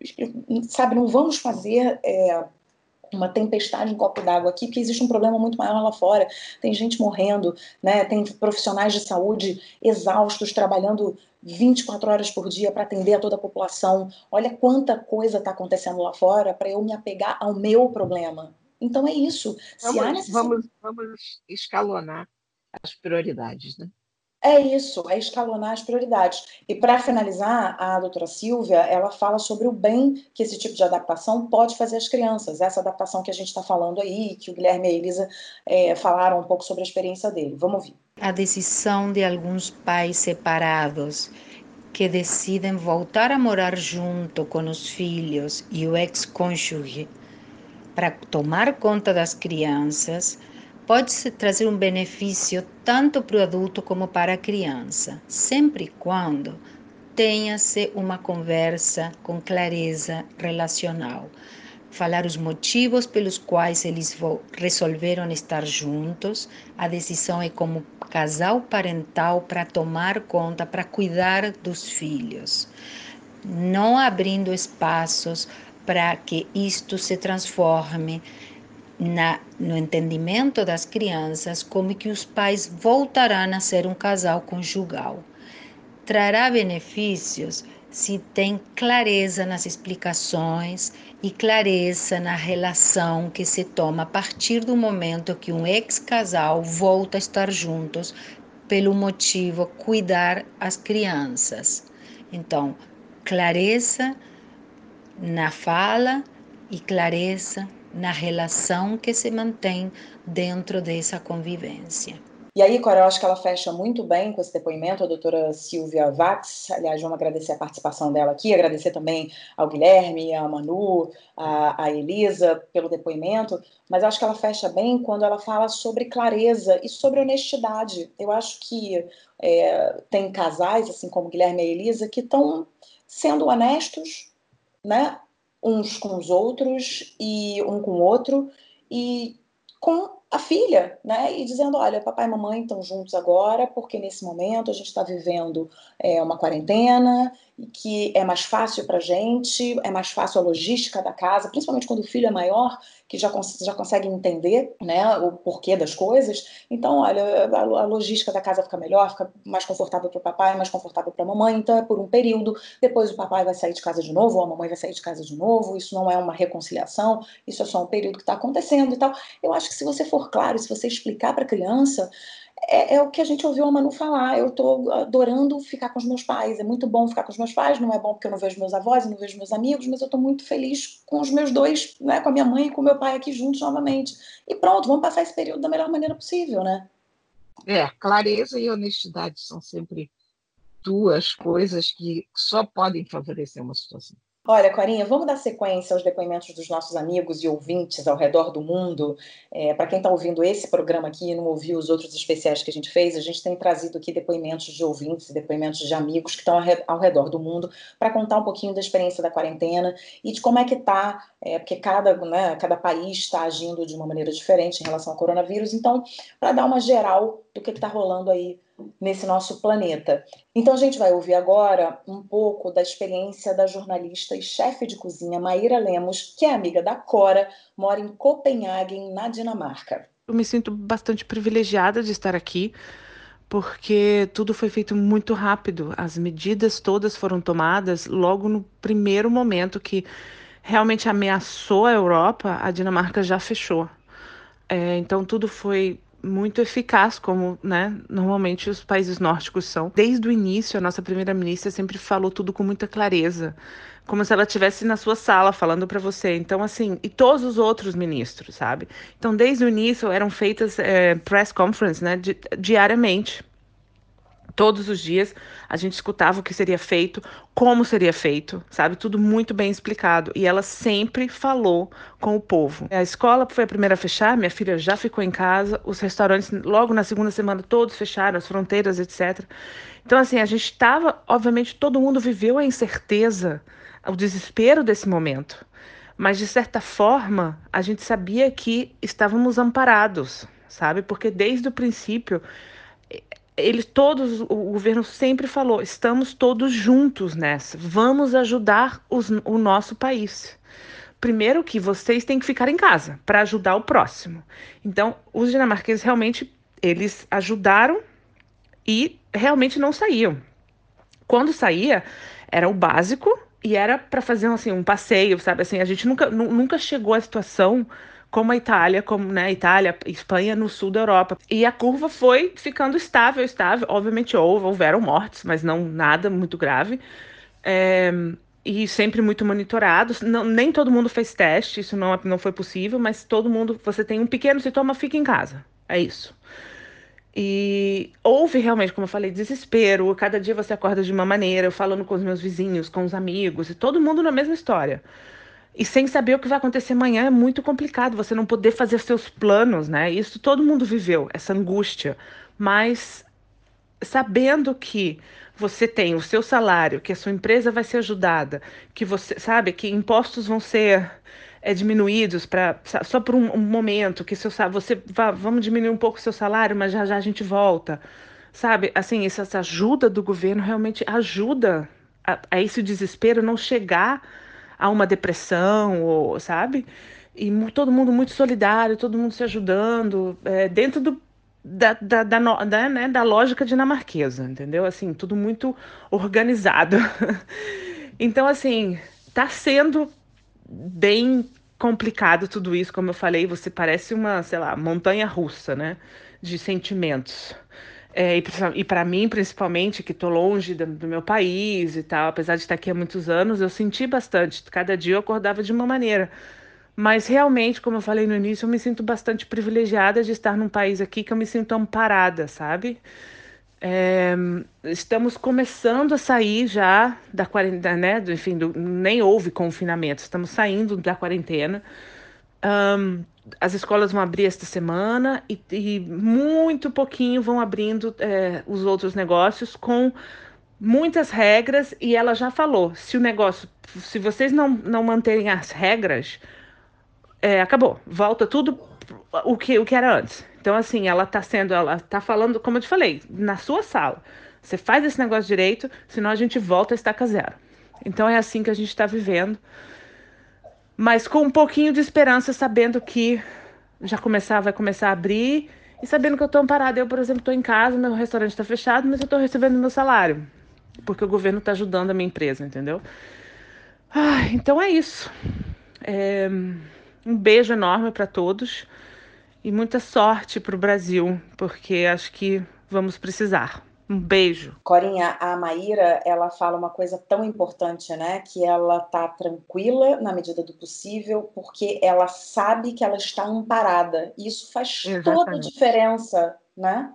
[SPEAKER 2] sabe, não vamos fazer. É, uma tempestade em copo d'água aqui, porque existe um problema muito maior lá fora. Tem gente morrendo, né? tem profissionais de saúde exaustos, trabalhando 24 horas por dia para atender a toda a população. Olha quanta coisa está acontecendo lá fora para eu me apegar ao meu problema. Então é isso.
[SPEAKER 3] Vamos, necessidade... vamos, vamos escalonar as prioridades, né?
[SPEAKER 2] É isso, é escalonar as prioridades. E para finalizar, a doutora Silvia, ela fala sobre o bem que esse tipo de adaptação pode fazer às crianças, essa adaptação que a gente está falando aí, que o Guilherme e a Elisa é, falaram um pouco sobre a experiência dele. Vamos ouvir.
[SPEAKER 4] A decisão de alguns pais separados que decidem voltar a morar junto com os filhos e o ex-cônjuge para tomar conta das crianças pode trazer um benefício tanto para o adulto como para a criança, sempre e quando tenha-se uma conversa com clareza relacional. Falar os motivos pelos quais eles resolveram estar juntos. A decisão é como casal parental para tomar conta, para cuidar dos filhos. Não abrindo espaços para que isto se transforme na, no entendimento das crianças como que os pais voltarão a ser um casal conjugal. Trará benefícios se tem clareza nas explicações e clareza na relação que se toma a partir do momento que um ex-casal volta a estar juntos pelo motivo cuidar as crianças. Então, clareza na fala e clareza na relação que se mantém dentro dessa convivência.
[SPEAKER 2] E aí, Cora, eu acho que ela fecha muito bem com esse depoimento, a doutora Silvia Vax. Aliás, vamos agradecer a participação dela aqui, agradecer também ao Guilherme, à Manu, à, Elisa pelo depoimento, mas acho que ela fecha bem quando ela fala sobre clareza e sobre honestidade. Eu acho que é, tem casais, assim como Guilherme e Elisa, que estão sendo honestos, né? Uns com os outros e um com o outro, e com a filha, né? E dizendo: olha, papai e mamãe estão juntos agora, porque nesse momento a gente está vivendo é, uma quarentena que é mais fácil para a gente, é mais fácil a logística da casa, principalmente quando o filho é maior, que já, cons já consegue entender né, o porquê das coisas. Então, olha, a, a logística da casa fica melhor, fica mais confortável para o papai, mais confortável para a mamãe, então é por um período. Depois o papai vai sair de casa de novo, ou a mamãe vai sair de casa de novo. Isso não é uma reconciliação, isso é só um período que está acontecendo e tal. Eu acho que se você for claro, se você explicar para a criança é, é, o que a gente ouviu a Manu falar. Eu estou adorando ficar com os meus pais. É muito bom ficar com os meus pais. Não é bom porque eu não vejo meus avós, não vejo meus amigos, mas eu estou muito feliz com os meus dois, né, com a minha mãe e com o meu pai aqui juntos novamente. E pronto, vamos passar esse período da melhor maneira possível, né?
[SPEAKER 3] É, clareza e honestidade são sempre duas coisas que só podem favorecer uma situação.
[SPEAKER 2] Olha, Corinha, vamos dar sequência aos depoimentos dos nossos amigos e ouvintes ao redor do mundo. É, Para quem está ouvindo esse programa aqui e não ouviu os outros especiais que a gente fez, a gente tem trazido aqui depoimentos de ouvintes e depoimentos de amigos que estão ao redor do mundo para contar um pouquinho da experiência da quarentena e de como é que está, é, porque cada, né, cada país está agindo de uma maneira diferente em relação ao coronavírus. Então, para dar uma geral do que está rolando aí nesse nosso planeta. Então a gente vai ouvir agora um pouco da experiência da jornalista e chefe de cozinha Maíra Lemos, que é amiga da Cora, mora em Copenhague, na Dinamarca.
[SPEAKER 8] Eu me sinto bastante privilegiada de estar aqui, porque tudo foi feito muito rápido. As medidas todas foram tomadas logo no primeiro momento que realmente ameaçou a Europa, a Dinamarca já fechou. É, então tudo foi muito eficaz, como né, normalmente os países nórdicos são. Desde o início, a nossa primeira-ministra sempre falou tudo com muita clareza, como se ela estivesse na sua sala falando para você. Então, assim, e todos os outros ministros, sabe? Então, desde o início eram feitas é, press conference, né, di diariamente Todos os dias a gente escutava o que seria feito, como seria feito, sabe? Tudo muito bem explicado. E ela sempre falou com o povo. A escola foi a primeira a fechar, minha filha já ficou em casa, os restaurantes, logo na segunda semana, todos fecharam, as fronteiras, etc. Então, assim, a gente estava, obviamente, todo mundo viveu a incerteza, o desespero desse momento. Mas, de certa forma, a gente sabia que estávamos amparados, sabe? Porque desde o princípio eles todos, o governo sempre falou, estamos todos juntos nessa, vamos ajudar os, o nosso país. Primeiro que vocês têm que ficar em casa para ajudar o próximo. Então, os dinamarqueses realmente eles ajudaram e realmente não saíam. Quando saía, era o básico e era para fazer assim um passeio, sabe? Assim, a gente nunca, nunca chegou à situação como a Itália, como né, Itália, Espanha no sul da Europa. E a curva foi ficando estável, estável. Obviamente houve, houveram mortes, mas não nada muito grave. É, e sempre muito monitorados. Nem todo mundo fez teste, isso não, não foi possível, mas todo mundo, você tem um pequeno sintoma, fica em casa. É isso. E houve realmente, como eu falei, desespero. Cada dia você acorda de uma maneira, eu falando com os meus vizinhos, com os amigos, e todo mundo na mesma história. E sem saber o que vai acontecer amanhã é muito complicado, você não poder fazer seus planos, né? Isso todo mundo viveu, essa angústia. Mas sabendo que você tem o seu salário, que a sua empresa vai ser ajudada, que você sabe que impostos vão ser é, diminuídos para só por um, um, momento, que seu você vá, vamos diminuir um pouco o seu salário, mas já já a gente volta, sabe? Assim, essa, essa ajuda do governo realmente ajuda a, a esse desespero não chegar a uma depressão, ou, sabe? E todo mundo muito solidário, todo mundo se ajudando, é, dentro do, da, da, da, da, né, da lógica dinamarquesa, entendeu? Assim, tudo muito organizado. então, assim, tá sendo bem complicado tudo isso, como eu falei, você parece uma, sei lá, montanha russa, né, de sentimentos. É, e para mim, principalmente, que estou longe do, do, meu país e tal, apesar de estar aqui há muitos anos, eu senti bastante. Cada dia eu acordava de uma maneira. Mas realmente, como eu falei no início, eu me sinto bastante privilegiada de estar num país aqui que eu me sinto amparada, sabe? É, estamos começando a sair já da quarentena, né? Enfim, do, nem houve confinamento, estamos saindo da quarentena. Um, as escolas vão abrir esta semana e, e muito pouquinho vão abrindo é, os outros negócios com muitas regras. E ela já falou: se o negócio, se vocês não, não manterem as regras, é, acabou, volta tudo o que, o que era antes. Então, assim, ela tá sendo, ela tá falando, como eu te falei, na sua sala. Você faz esse negócio direito, senão a gente volta a estaca zero. Então é assim que a gente está vivendo. Mas com um pouquinho de esperança, sabendo que já começar, vai começar a abrir e sabendo que eu estou amparada. Eu, por exemplo, estou em casa, meu restaurante está fechado, mas eu estou recebendo meu salário. Porque o governo está ajudando a minha empresa, entendeu? Ah, então é isso. É... Um beijo enorme para todos e muita sorte para o Brasil, porque acho que vamos precisar. Um beijo.
[SPEAKER 2] Corinha, a Maíra, ela fala uma coisa tão importante, né? Que ela tá tranquila na medida do possível, porque ela sabe que ela está amparada. Isso faz Exatamente. toda a diferença, né?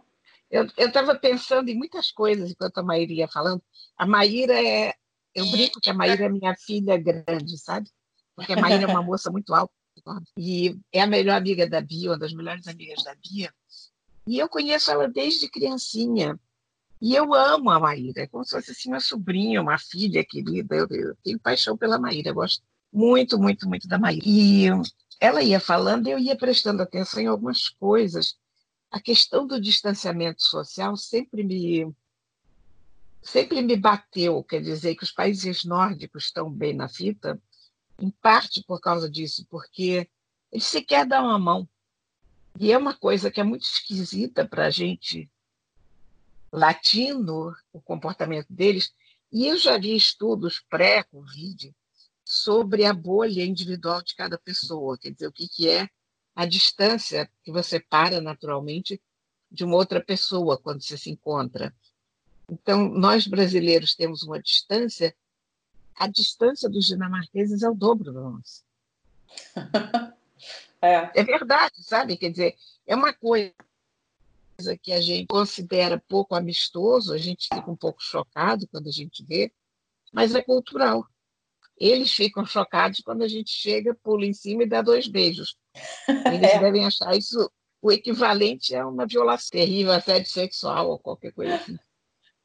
[SPEAKER 3] Eu estava pensando em muitas coisas enquanto a Maíra ia falando. A Maíra é. Eu brinco que a Maíra é minha filha grande, sabe? Porque a Maíra é uma moça muito alta e é a melhor amiga da Bia, uma das melhores amigas da Bia. E eu conheço ela desde criancinha. E eu amo a Maíra, é como se fosse assim, sobrinha, uma filha querida. Eu, eu tenho paixão pela Maíra, eu gosto muito, muito, muito da Maíra. E ela ia falando, eu ia prestando atenção em algumas coisas. A questão do distanciamento social sempre me sempre me bateu, quer dizer, que os países nórdicos estão bem na fita, em parte por causa disso, porque eles sequer dão a mão. E é uma coisa que é muito esquisita para a gente latino, o comportamento deles. E eu já vi estudos pré-Covid sobre a bolha individual de cada pessoa, quer dizer, o que, que é a distância que você para naturalmente de uma outra pessoa quando você se encontra. Então, nós brasileiros temos uma distância a distância dos dinamarqueses é o dobro da nossa. é. é verdade, sabe? Quer dizer, é uma coisa que a gente considera pouco amistoso, a gente fica um pouco chocado quando a gente vê, mas é cultural. Eles ficam chocados quando a gente chega, pula em cima e dá dois beijos. Eles é. devem achar isso o equivalente a uma violação terrível, assédio sexual ou qualquer coisa assim.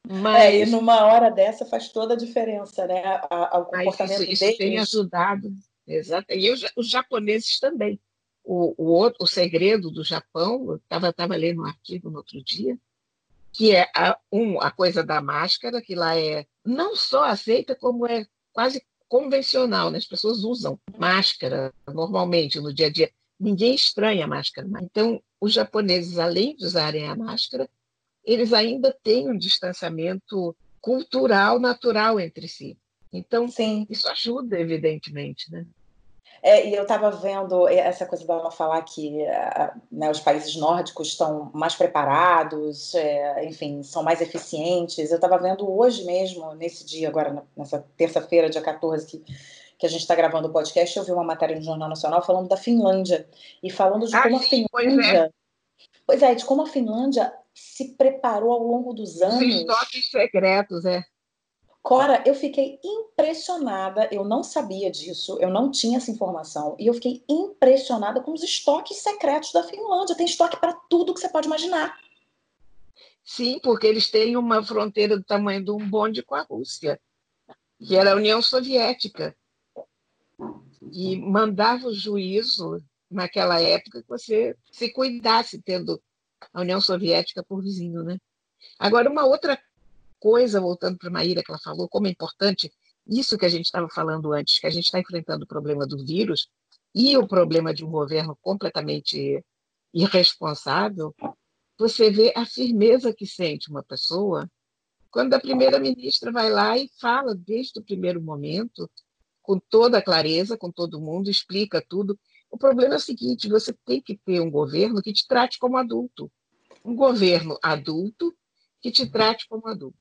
[SPEAKER 2] Mas... É, e numa hora dessa faz toda a diferença, né? A, a, o comportamento
[SPEAKER 3] isso, isso deles. tem ajudado, exato. E os, os japoneses também. O, o, outro, o segredo do Japão, eu estava tava lendo um artigo no outro dia, que é a, um, a coisa da máscara, que lá é não só aceita, como é quase convencional, né? As pessoas usam máscara normalmente no dia a dia. Ninguém estranha a máscara. Então, os japoneses, além de usarem a máscara, eles ainda têm um distanciamento cultural natural entre si. Então, Sim. isso ajuda, evidentemente, né?
[SPEAKER 2] É, e eu estava vendo essa coisa dela falar que né, os países nórdicos estão mais preparados, é, enfim, são mais eficientes. Eu estava vendo hoje mesmo, nesse dia, agora, nessa terça-feira, dia 14, que, que a gente está gravando o podcast, eu vi uma matéria no Jornal Nacional falando da Finlândia e falando de ah, como sim, a Finlândia. Pois é. pois é, de como a Finlândia se preparou ao longo dos anos. Os
[SPEAKER 3] estoques secretos, é.
[SPEAKER 2] Cora, eu fiquei impressionada, eu não sabia disso, eu não tinha essa informação, e eu fiquei impressionada com os estoques secretos da Finlândia. Tem estoque para tudo que você pode imaginar.
[SPEAKER 3] Sim, porque eles têm uma fronteira do tamanho de um bonde com a Rússia, que era a União Soviética. E mandava o juízo, naquela época, que você se cuidasse, tendo a União Soviética por vizinho, né? Agora, uma outra coisa, voltando para a Maíra, que ela falou, como é importante isso que a gente estava falando antes, que a gente está enfrentando o problema do vírus e o problema de um governo completamente irresponsável, você vê a firmeza que sente uma pessoa quando a primeira-ministra vai lá e fala desde o primeiro momento, com toda a clareza, com todo mundo, explica tudo. O problema é o seguinte: você tem que ter um governo que te trate como adulto. Um governo adulto que te trate como adulto.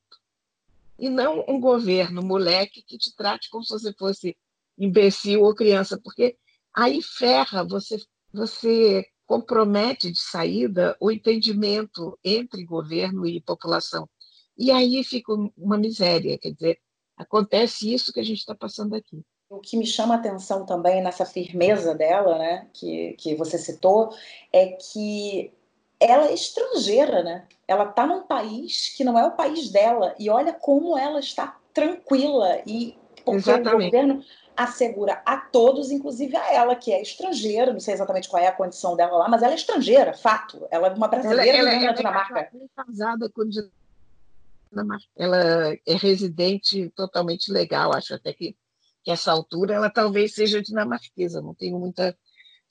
[SPEAKER 3] E não um governo moleque que te trate como se você fosse imbecil ou criança, porque aí ferra, você, você compromete de saída o entendimento entre governo e população. E aí fica uma miséria, quer dizer, acontece isso que a gente está passando aqui.
[SPEAKER 2] O que me chama a atenção também nessa firmeza dela, né, que, que você citou, é que ela é estrangeira, né? Ela está num país que não é o país dela e olha como ela está tranquila e porque Exatamente. o governo assegura a todos, inclusive a ela, que é estrangeira, não sei exatamente qual é a condição dela lá, mas ela é estrangeira, fato. Ela é uma brasileira ela, ela, na Dinamarca. Ela
[SPEAKER 3] é casada com Dinamarca. Ela é residente totalmente legal, acho até que, que essa altura ela talvez seja dinamarquesa, não tenho muita,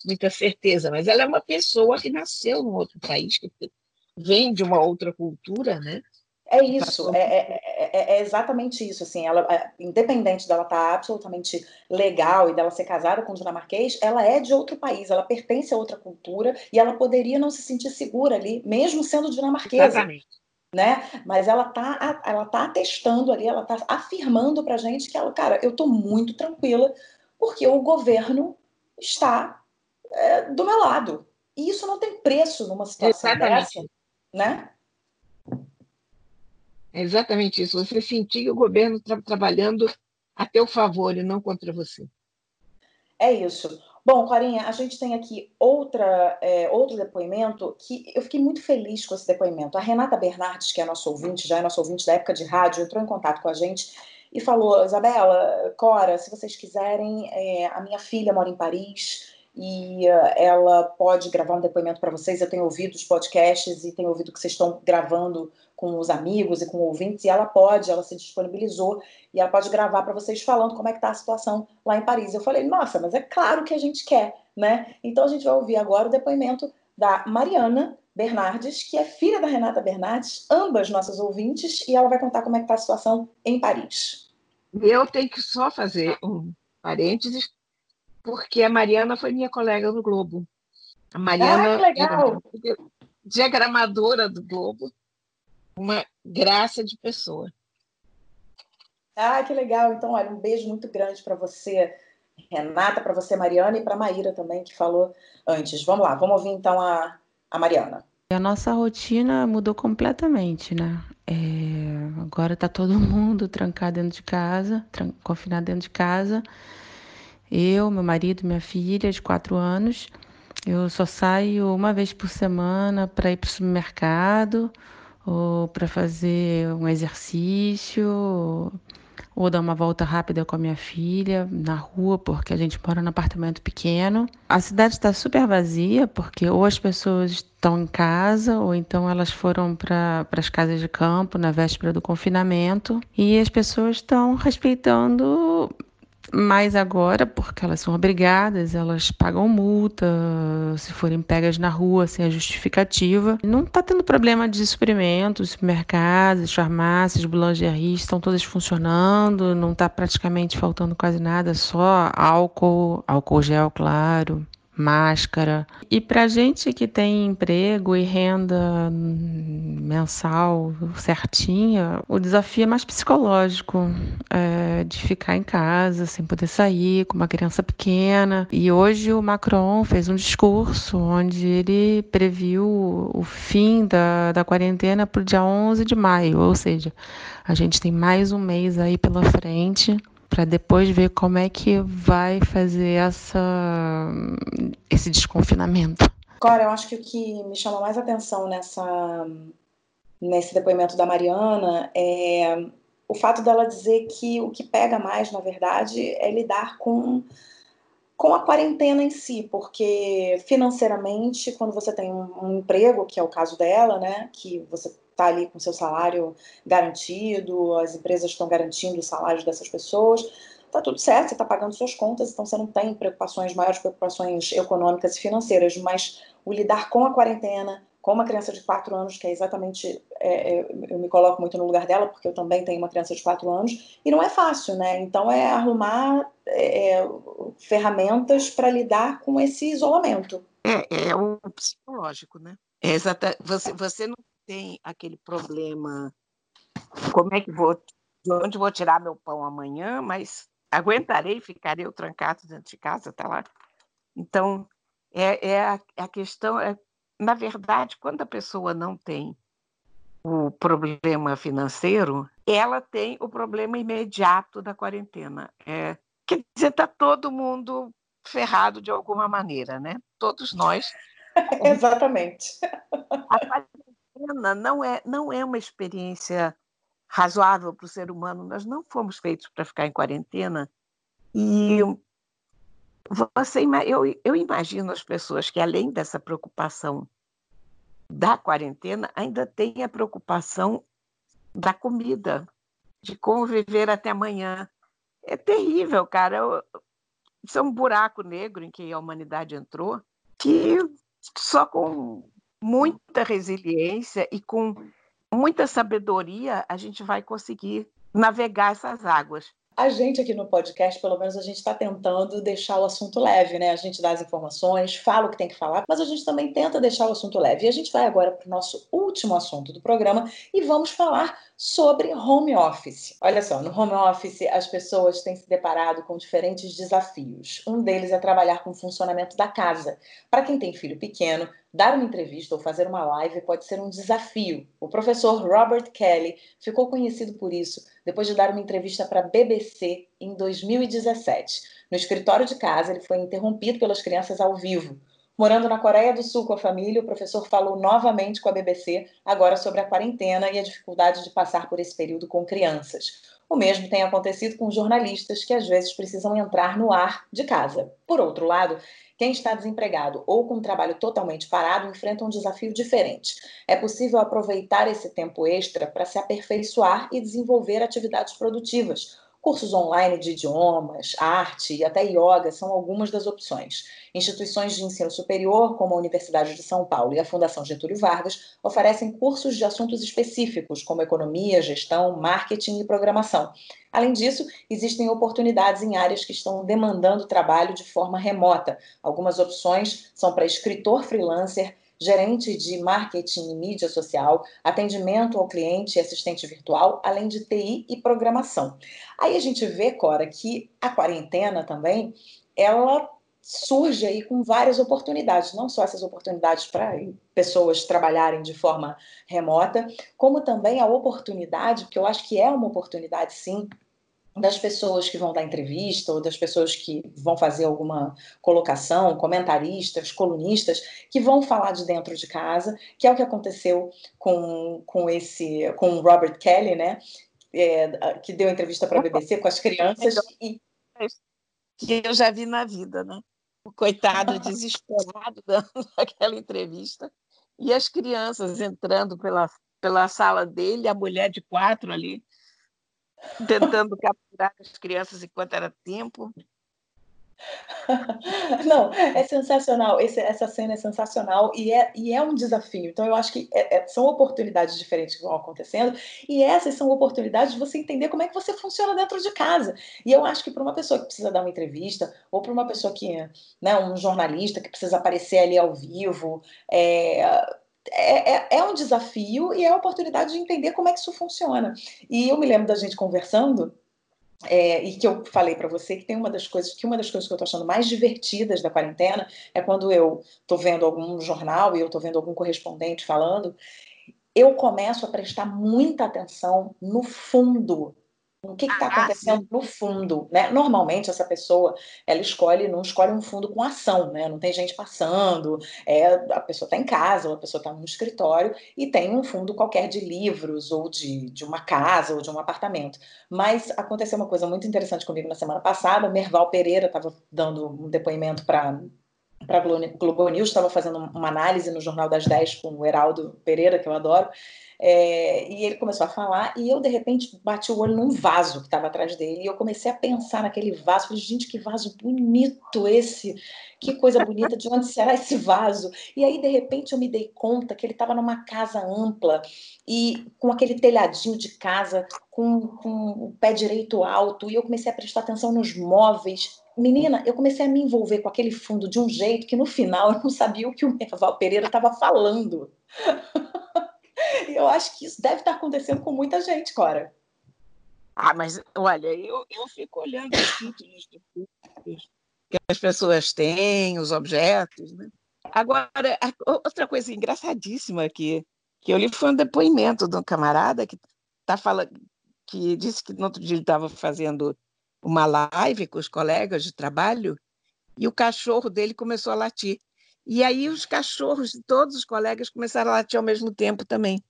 [SPEAKER 3] muita certeza, mas ela é uma pessoa que nasceu num outro país, que vem de uma outra cultura, né?
[SPEAKER 2] É isso, é, é, é, é, exatamente isso. Assim, ela, é, independente dela estar tá absolutamente legal e dela ser casada com um dinamarquês, ela é de outro país, ela pertence a outra cultura e ela poderia não se sentir segura ali, mesmo sendo dinamarquesa. Exatamente. Né? Mas ela tá, ela tá atestando ali, ela tá afirmando pra gente que ela, cara, eu tô muito tranquila porque o governo está é, do meu lado. E isso não tem preço numa situação Exatamente. dessa, né?
[SPEAKER 3] É exatamente isso. Você sentir que o governo está trabalhando a teu favor e não contra você.
[SPEAKER 2] É isso. Bom, Corinha, a gente tem aqui outra, é, outro depoimento que eu fiquei muito feliz com esse depoimento. A Renata Bernardes, que é nossa ouvinte, já é nossa ouvinte da época de rádio, entrou em contato com a gente e falou: Isabela, Cora, se vocês quiserem, é, a minha filha mora em Paris, e uh, ela pode gravar um depoimento para vocês. Eu tenho ouvido os podcasts e tenho ouvido que vocês estão gravando com os amigos e com ouvintes, e ela pode, ela se disponibilizou e ela pode gravar para vocês falando como é que está a situação lá em Paris. Eu falei, nossa, mas é claro que a gente quer, né? Então a gente vai ouvir agora o depoimento da Mariana Bernardes, que é filha da Renata Bernardes, ambas nossas ouvintes, e ela vai contar como é que está a situação em Paris.
[SPEAKER 3] Eu tenho que só fazer um parênteses porque a Mariana foi minha colega no Globo. A Mariana
[SPEAKER 2] ah, legal.
[SPEAKER 3] era diagramadora do Globo, uma graça de pessoa.
[SPEAKER 2] Ah, que legal. Então, olha, um beijo muito grande para você, Renata, para você, Mariana, e para Maíra também, que falou antes. Vamos lá, vamos ouvir então a, a Mariana.
[SPEAKER 9] A nossa rotina mudou completamente, né? É, agora está todo mundo trancado dentro de casa, confinado dentro de casa. Eu, meu marido, minha filha de quatro anos. Eu só saio uma vez por semana para ir para o supermercado ou para fazer um exercício ou dar uma volta rápida com a minha filha na rua, porque a gente mora num apartamento pequeno. A cidade está super vazia, porque ou as pessoas estão em casa, ou então elas foram para as casas de campo na véspera do confinamento, e as pessoas estão respeitando mais agora, porque elas são obrigadas, elas pagam multa se forem pegas na rua sem a justificativa. Não está tendo problema de suprimentos, supermercados, farmácias, boulangeries estão todas funcionando, não está praticamente faltando quase nada, só álcool, álcool gel, claro máscara. E para gente que tem emprego e renda mensal certinha, o desafio é mais psicológico, é, de ficar em casa sem poder sair com uma criança pequena. E hoje o Macron fez um discurso onde ele previu o fim da, da quarentena para o dia 11 de maio, ou seja, a gente tem mais um mês aí pela frente para depois ver como é que vai fazer essa, esse desconfinamento.
[SPEAKER 2] Agora, eu acho que o que me chama mais atenção nessa, nesse depoimento da Mariana é o fato dela dizer que o que pega mais, na verdade, é lidar com, com a quarentena em si, porque financeiramente, quando você tem um, um emprego, que é o caso dela, né, que você está ali com seu salário garantido, as empresas estão garantindo o salário dessas pessoas, está tudo certo, você está pagando suas contas, então você não tem preocupações, maiores preocupações econômicas e financeiras, mas o lidar com a quarentena, com uma criança de 4 anos, que é exatamente, é, é, eu me coloco muito no lugar dela, porque eu também tenho uma criança de 4 anos, e não é fácil, né? Então é arrumar é, é ferramentas para lidar com esse isolamento.
[SPEAKER 3] É, é o psicológico, né? É exata, você, você não tem aquele problema, como é que vou, de onde vou tirar meu pão amanhã, mas aguentarei, ficarei trancado dentro de casa, tá lá. Então, é, é a, a, questão, é, na verdade, quando a pessoa não tem o problema financeiro, ela tem o problema imediato da quarentena. É, quer dizer, está todo mundo ferrado de alguma maneira, né? Todos nós.
[SPEAKER 2] Exatamente.
[SPEAKER 3] A quarentena não é, não é uma experiência razoável para o ser humano. Nós não fomos feitos para ficar em quarentena. E você, eu, eu imagino as pessoas que, além dessa preocupação da quarentena, ainda têm a preocupação da comida, de conviver até amanhã. É terrível, cara. Isso é um buraco negro em que a humanidade entrou, que só com muita resiliência e com muita sabedoria a gente vai conseguir navegar essas águas.
[SPEAKER 2] A gente aqui no podcast, pelo menos, a gente está tentando deixar o assunto leve, né? A gente dá as informações, fala o que tem que falar, mas a gente também tenta deixar o assunto leve. E a gente vai agora para o nosso último assunto do programa e vamos falar sobre home office. Olha só, no home office as pessoas têm se deparado com diferentes desafios. Um deles é trabalhar com o funcionamento da casa. Para quem tem filho pequeno, dar uma entrevista ou fazer uma live pode ser um desafio. O professor Robert Kelly ficou conhecido por isso depois de dar uma entrevista para a BBC em 2017. No escritório de casa, ele foi interrompido pelas crianças ao vivo. Morando na Coreia do Sul com a família, o professor falou novamente com a BBC, agora sobre a quarentena e a dificuldade de passar por esse período com crianças. O mesmo tem acontecido com jornalistas que às vezes precisam entrar no ar de casa. Por outro lado, quem está desempregado ou com um trabalho totalmente parado enfrenta um desafio diferente. É possível aproveitar esse tempo extra para se aperfeiçoar e desenvolver atividades produtivas, Cursos online de idiomas, arte e até yoga são algumas das opções. Instituições de ensino superior, como a Universidade de São Paulo e a Fundação Getúlio Vargas, oferecem cursos de assuntos específicos, como economia, gestão, marketing e programação. Além disso, existem oportunidades em áreas que estão demandando trabalho de forma remota. Algumas opções são para escritor freelancer, gerente de marketing e mídia social, atendimento ao cliente e assistente virtual, além de TI e programação. Aí a gente vê, Cora, que a quarentena também, ela surge aí com várias oportunidades, não só essas oportunidades para pessoas trabalharem de forma remota, como também a oportunidade, porque eu acho que é uma oportunidade sim, das pessoas que vão dar entrevista ou das pessoas que vão fazer alguma colocação, comentaristas, colunistas, que vão falar de dentro de casa, que é o que aconteceu com, com esse com Robert Kelly, né? É, que deu entrevista para a BBC com as crianças e
[SPEAKER 3] que eu já vi na vida, né? O coitado desesperado dando aquela entrevista e as crianças entrando pela, pela sala dele, a mulher de quatro ali tentando capturar as crianças enquanto era tempo.
[SPEAKER 2] Não, é sensacional. Esse, essa cena é sensacional e é, e é um desafio. Então, eu acho que é, é, são oportunidades diferentes que vão acontecendo e essas são oportunidades de você entender como é que você funciona dentro de casa. E eu acho que para uma pessoa que precisa dar uma entrevista ou para uma pessoa que, né, um jornalista que precisa aparecer ali ao vivo, é, é, é, é, um desafio e é a oportunidade de entender como é que isso funciona. E eu me lembro da gente conversando. É, e que eu falei para você que tem uma das coisas que uma das coisas que eu estou achando mais divertidas da quarentena é quando eu estou vendo algum jornal e eu estou vendo algum correspondente falando, eu começo a prestar muita atenção no fundo o que está ah, acontecendo no fundo, né? Normalmente essa pessoa ela escolhe, não escolhe um fundo com ação, né? Não tem gente passando, é, a pessoa está em casa, ou a pessoa está num escritório e tem um fundo qualquer de livros ou de, de uma casa ou de um apartamento. Mas aconteceu uma coisa muito interessante comigo na semana passada. Merval Pereira estava dando um depoimento para para Globo News, estava fazendo uma análise no Jornal das 10 com o Heraldo Pereira, que eu adoro, é, e ele começou a falar, e eu, de repente, bati o olho num vaso que estava atrás dele, e eu comecei a pensar naquele vaso. Falei, gente, que vaso bonito esse! Que coisa bonita, de onde será esse vaso? E aí, de repente, eu me dei conta que ele estava numa casa ampla, e com aquele telhadinho de casa, com, com o pé direito alto, e eu comecei a prestar atenção nos móveis. Menina, eu comecei a me envolver com aquele fundo de um jeito que no final eu não sabia o que o Merval Pereira estava falando. E eu acho que isso deve estar acontecendo com muita gente, Cora.
[SPEAKER 3] Ah, mas olha, eu, eu fico olhando os títulos que as pessoas têm, os objetos. Né? Agora, outra coisa engraçadíssima que, que eu li foi um depoimento de um camarada que tá falando, que disse que no outro dia ele estava fazendo uma live com os colegas de trabalho e o cachorro dele começou a latir. E aí os cachorros de todos os colegas começaram a latir ao mesmo tempo também.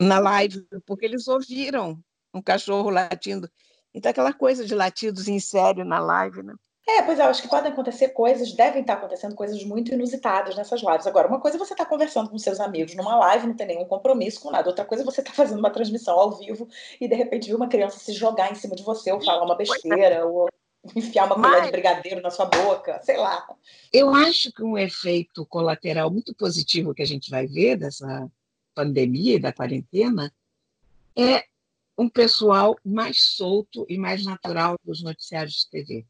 [SPEAKER 3] Na live, porque eles ouviram um cachorro latindo. Então, aquela coisa de latidos em sério na live, né?
[SPEAKER 2] É, pois é, eu acho que podem acontecer coisas, devem estar acontecendo coisas muito inusitadas nessas lives. Agora, uma coisa é você estar conversando com seus amigos numa live, não tem nenhum compromisso com nada. Outra coisa é você estar fazendo uma transmissão ao vivo e de repente ver uma criança se jogar em cima de você, ou falar uma besteira, ou enfiar uma colher de brigadeiro na sua boca, sei lá.
[SPEAKER 3] Eu acho que um efeito colateral muito positivo que a gente vai ver dessa pandemia e da quarentena é um pessoal mais solto e mais natural dos noticiários de TV.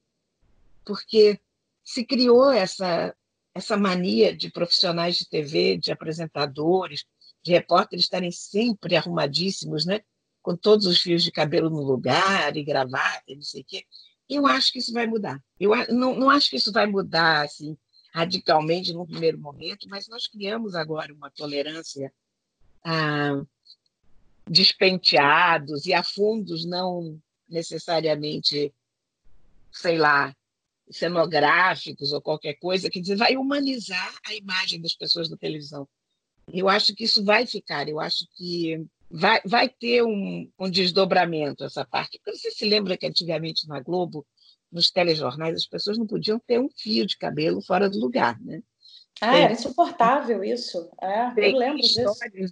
[SPEAKER 3] Porque se criou essa, essa mania de profissionais de TV, de apresentadores, de repórteres estarem sempre arrumadíssimos, né? com todos os fios de cabelo no lugar e gravata, e não sei o quê. Eu acho que isso vai mudar. Eu não, não acho que isso vai mudar assim radicalmente no primeiro momento, mas nós criamos agora uma tolerância a despenteados e a fundos não necessariamente, sei lá, cenográficos ou qualquer coisa, quer dizer, vai humanizar a imagem das pessoas da televisão. Eu acho que isso vai ficar, eu acho que vai, vai ter um, um desdobramento essa parte. Você se lembra que antigamente na Globo, nos telejornais, as pessoas não podiam ter um fio de cabelo fora do lugar, né?
[SPEAKER 2] Ah, era insuportável isso. É, eu lembro disso.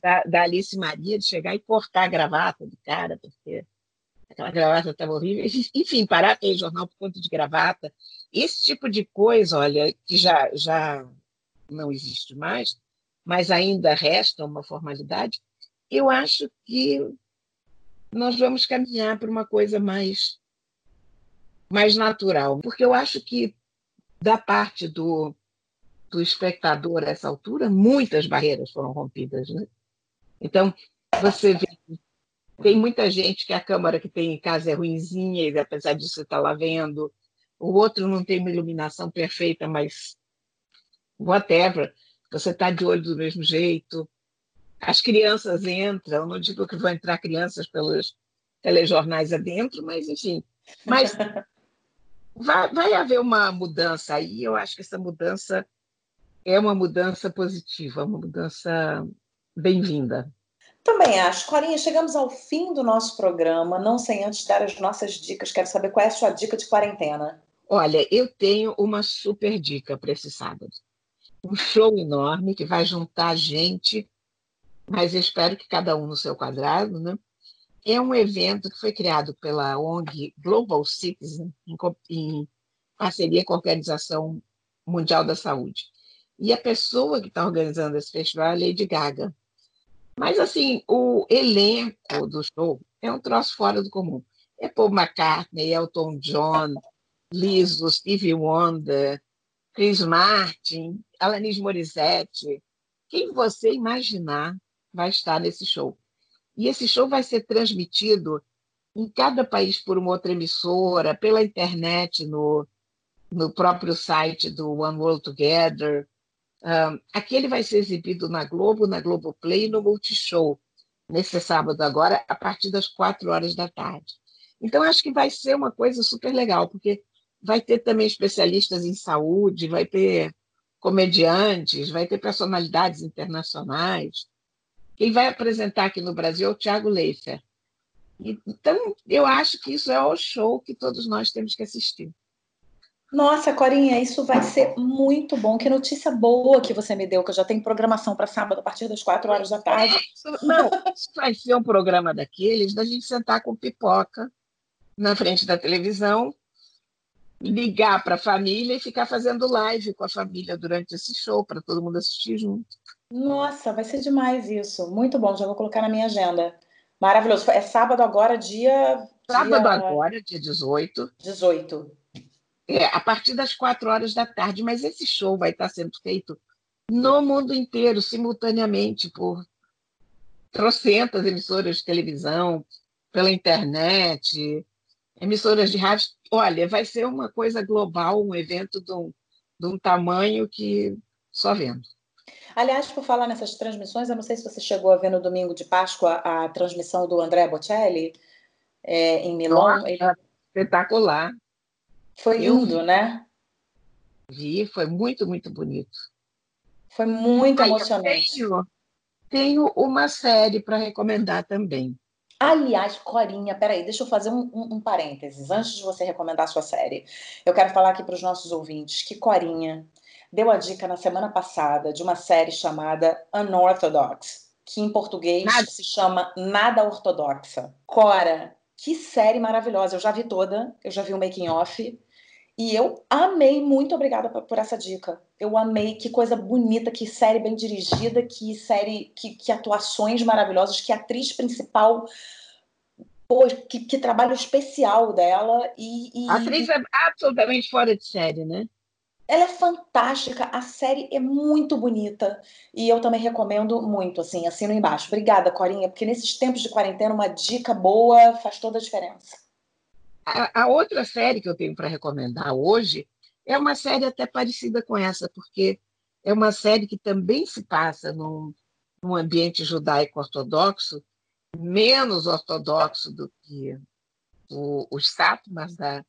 [SPEAKER 3] Da, da Alice Maria de chegar e cortar a gravata do cara, porque aquela gravata estava horrível. Enfim, parar aquele jornal por conta de gravata. Esse tipo de coisa, olha, que já, já não existe mais, mas ainda resta uma formalidade, eu acho que nós vamos caminhar para uma coisa mais, mais natural. Porque eu acho que, da parte do do espectador a essa altura, muitas barreiras foram rompidas. Né? Então, você vê, tem muita gente que a câmara que tem em casa é ruinzinha, e apesar disso você está lá vendo. O outro não tem uma iluminação perfeita, mas whatever, você está de olho do mesmo jeito. As crianças entram, não digo que vão entrar crianças pelos telejornais adentro, mas enfim. Mas vai, vai haver uma mudança aí, eu acho que essa mudança é uma mudança positiva, uma mudança bem-vinda.
[SPEAKER 2] Também acho. Corinha, chegamos ao fim do nosso programa, não sem antes dar as nossas dicas. Quero saber qual é a sua dica de quarentena.
[SPEAKER 3] Olha, eu tenho uma super dica para esse sábado. Um show enorme que vai juntar gente, mas espero que cada um no seu quadrado, né? É um evento que foi criado pela ONG Global Citizen, em, em parceria com a Organização Mundial da Saúde. E a pessoa que está organizando esse festival é a Lady Gaga. Mas, assim, o elenco do show é um troço fora do comum. É Paul McCartney, Elton John, Lizzo, Stevie Wonder, Chris Martin, Alanis Morissette. Quem você imaginar vai estar nesse show. E esse show vai ser transmitido em cada país por uma outra emissora, pela internet, no, no próprio site do One World Together. Um, aqui ele vai ser exibido na Globo, na Globoplay e no Multishow, nesse sábado agora, a partir das quatro horas da tarde. Então, acho que vai ser uma coisa super legal, porque vai ter também especialistas em saúde, vai ter comediantes, vai ter personalidades internacionais. Quem vai apresentar aqui no Brasil é o Tiago Leifert. Então, eu acho que isso é o show que todos nós temos que assistir.
[SPEAKER 2] Nossa, Corinha, isso vai ser muito bom. Que notícia boa que você me deu, que eu já tenho programação para sábado a partir das quatro horas da tarde.
[SPEAKER 3] Não, isso vai ser um programa daqueles da gente sentar com pipoca na frente da televisão, ligar para a família e ficar fazendo live com a família durante esse show, para todo mundo assistir junto.
[SPEAKER 2] Nossa, vai ser demais isso. Muito bom, já vou colocar na minha agenda. Maravilhoso. É sábado agora, dia.
[SPEAKER 3] Sábado dia... agora, dia 18.
[SPEAKER 2] 18
[SPEAKER 3] é, a partir das quatro horas da tarde, mas esse show vai estar sendo feito no mundo inteiro, simultaneamente, por trocentas emissoras de televisão, pela internet. emissoras de rádio. Olha, vai ser uma coisa global, um evento de um, de um tamanho que só vendo.
[SPEAKER 2] Aliás, por falar nessas transmissões, eu não sei se você chegou a ver no domingo de Páscoa a transmissão do André Bocelli é, em Milão.
[SPEAKER 3] Ele... Espetacular.
[SPEAKER 2] Foi lindo, né?
[SPEAKER 3] Vi, foi muito, muito bonito.
[SPEAKER 2] Foi muito emocionante.
[SPEAKER 3] Tenho, tenho uma série para recomendar também.
[SPEAKER 2] Aliás, Corinha, peraí, deixa eu fazer um, um, um, parênteses antes de você recomendar a sua série. Eu quero falar aqui para os nossos ouvintes que Corinha deu a dica na semana passada de uma série chamada Unorthodox, que em português Nada. se chama Nada Ortodoxa. Cora, que série maravilhosa! Eu já vi toda, eu já vi o making off. E eu amei, muito obrigada por essa dica. Eu amei, que coisa bonita, que série bem dirigida, que série, que, que atuações maravilhosas, que atriz principal, pô, que, que trabalho especial dela. E, e...
[SPEAKER 3] A atriz é absolutamente fora de série, né?
[SPEAKER 2] Ela é fantástica, a série é muito bonita e eu também recomendo muito, assim, assino embaixo. Obrigada, Corinha, porque nesses tempos de quarentena uma dica boa faz toda a diferença.
[SPEAKER 3] A, a outra série que eu tenho para recomendar hoje é uma série até parecida com essa, porque é uma série que também se passa num, num ambiente judaico ortodoxo, menos ortodoxo do que o, os sátimas da,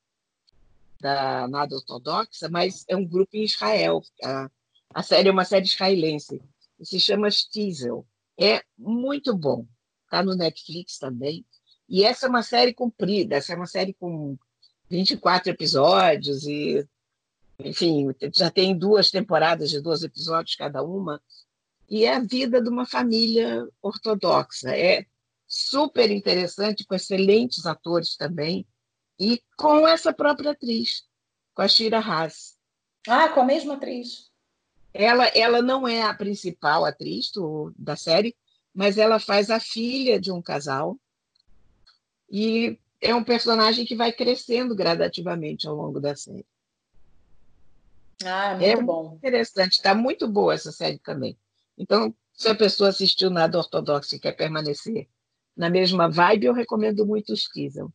[SPEAKER 3] da nada ortodoxa, mas é um grupo em Israel. A, a série é uma série israelense, se chama Stiesel. É muito bom. Está no Netflix também. E essa é uma série comprida, essa é uma série com 24 episódios e, enfim, já tem duas temporadas de 12 episódios cada uma. E é a vida de uma família ortodoxa. É super interessante, com excelentes atores também, e com essa própria atriz, com a Shira Haas.
[SPEAKER 2] Ah, com a mesma atriz.
[SPEAKER 3] Ela, ela não é a principal atriz do, da série, mas ela faz a filha de um casal e é um personagem que vai crescendo gradativamente ao longo da série.
[SPEAKER 2] Ah, é muito é bom.
[SPEAKER 3] Interessante, está muito boa essa série também. Então, se a pessoa assistiu Nada Ortodoxo e quer permanecer na mesma vibe, eu recomendo muito o Stiesel.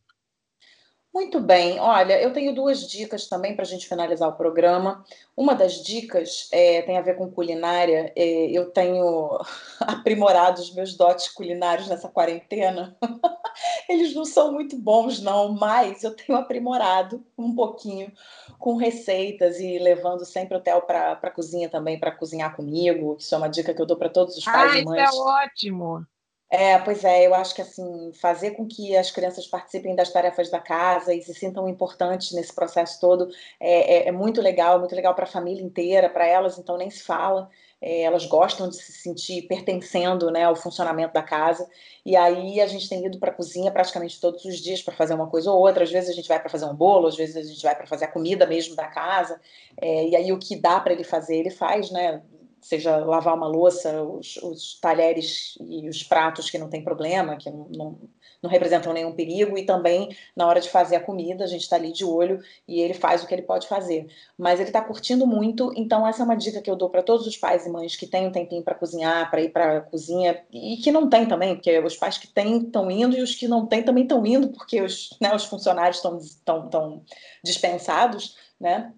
[SPEAKER 2] Muito bem, olha, eu tenho duas dicas também para a gente finalizar o programa. Uma das dicas é, tem a ver com culinária. É, eu tenho aprimorado os meus dotes culinários nessa quarentena. Eles não são muito bons, não, mas eu tenho aprimorado um pouquinho com receitas e levando sempre o Theo para a cozinha também, para cozinhar comigo. Isso é uma dica que eu dou para todos os pais ah, e mães.
[SPEAKER 3] Isso é ótimo!
[SPEAKER 2] É, pois é, eu acho que assim, fazer com que as crianças participem das tarefas da casa e se sintam importantes nesse processo todo é, é, é muito legal, muito legal para a família inteira, para elas, então nem se fala. É, elas gostam de se sentir pertencendo né, ao funcionamento da casa. E aí a gente tem ido para a cozinha praticamente todos os dias para fazer uma coisa ou outra. Às vezes a gente vai para fazer um bolo, às vezes a gente vai para fazer a comida mesmo da casa. É, e aí o que dá para ele fazer, ele faz, né? Seja lavar uma louça, os, os, talheres e os pratos que não tem problema, que não, não, não, representam nenhum perigo, e também na hora de fazer a comida, a gente está ali de olho e ele faz o que ele pode fazer. Mas ele está curtindo muito, então essa é uma dica que eu dou para todos os pais e mães que têm um tempinho para cozinhar, para ir para a cozinha, e que não tem também, porque os pais que têm estão indo e os que não têm também estão indo, porque os, né, os funcionários estão dispensados, né?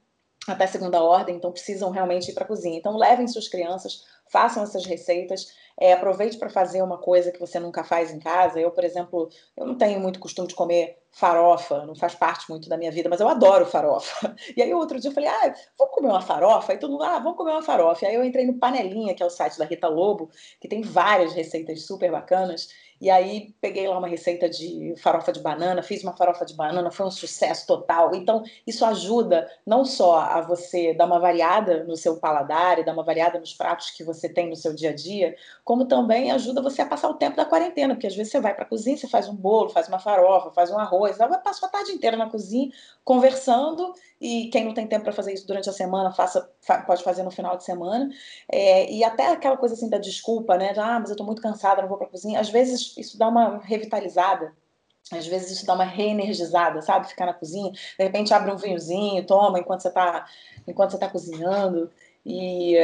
[SPEAKER 2] Até segunda ordem, então precisam realmente ir para a cozinha. Então levem suas crianças, façam essas receitas, é, aproveite para fazer uma coisa que você nunca faz em casa. Eu, por exemplo, eu não tenho muito costume de comer farofa, não faz parte muito da minha vida, mas eu adoro farofa. E aí outro dia eu falei, ah, vamos comer uma farofa? Aí todo mundo, ah, vamos comer uma farofa. E aí eu entrei no Panelinha, que é o site da Rita Lobo, que tem várias receitas super bacanas, e aí peguei lá uma receita de farofa de banana, fiz uma farofa de banana, foi um sucesso total. Então, isso ajuda não só a você dar uma variada no seu paladar e dar uma variada nos pratos que você tem no seu dia a dia, como também ajuda você a passar o tempo da quarentena, porque às vezes você vai para a cozinha, você faz um bolo, faz uma farofa, faz um arroz, vai passar a tarde inteira na cozinha conversando e quem não tem tempo para fazer isso durante a semana, faça, pode fazer no final de semana. É, e até aquela coisa assim da desculpa, né? De, ah, mas eu estou muito cansada, não vou para a cozinha. Às vezes isso dá uma revitalizada. Às vezes isso dá uma reenergizada, sabe? Ficar na cozinha, de repente abre um vinhozinho, toma enquanto você está enquanto você tá cozinhando. E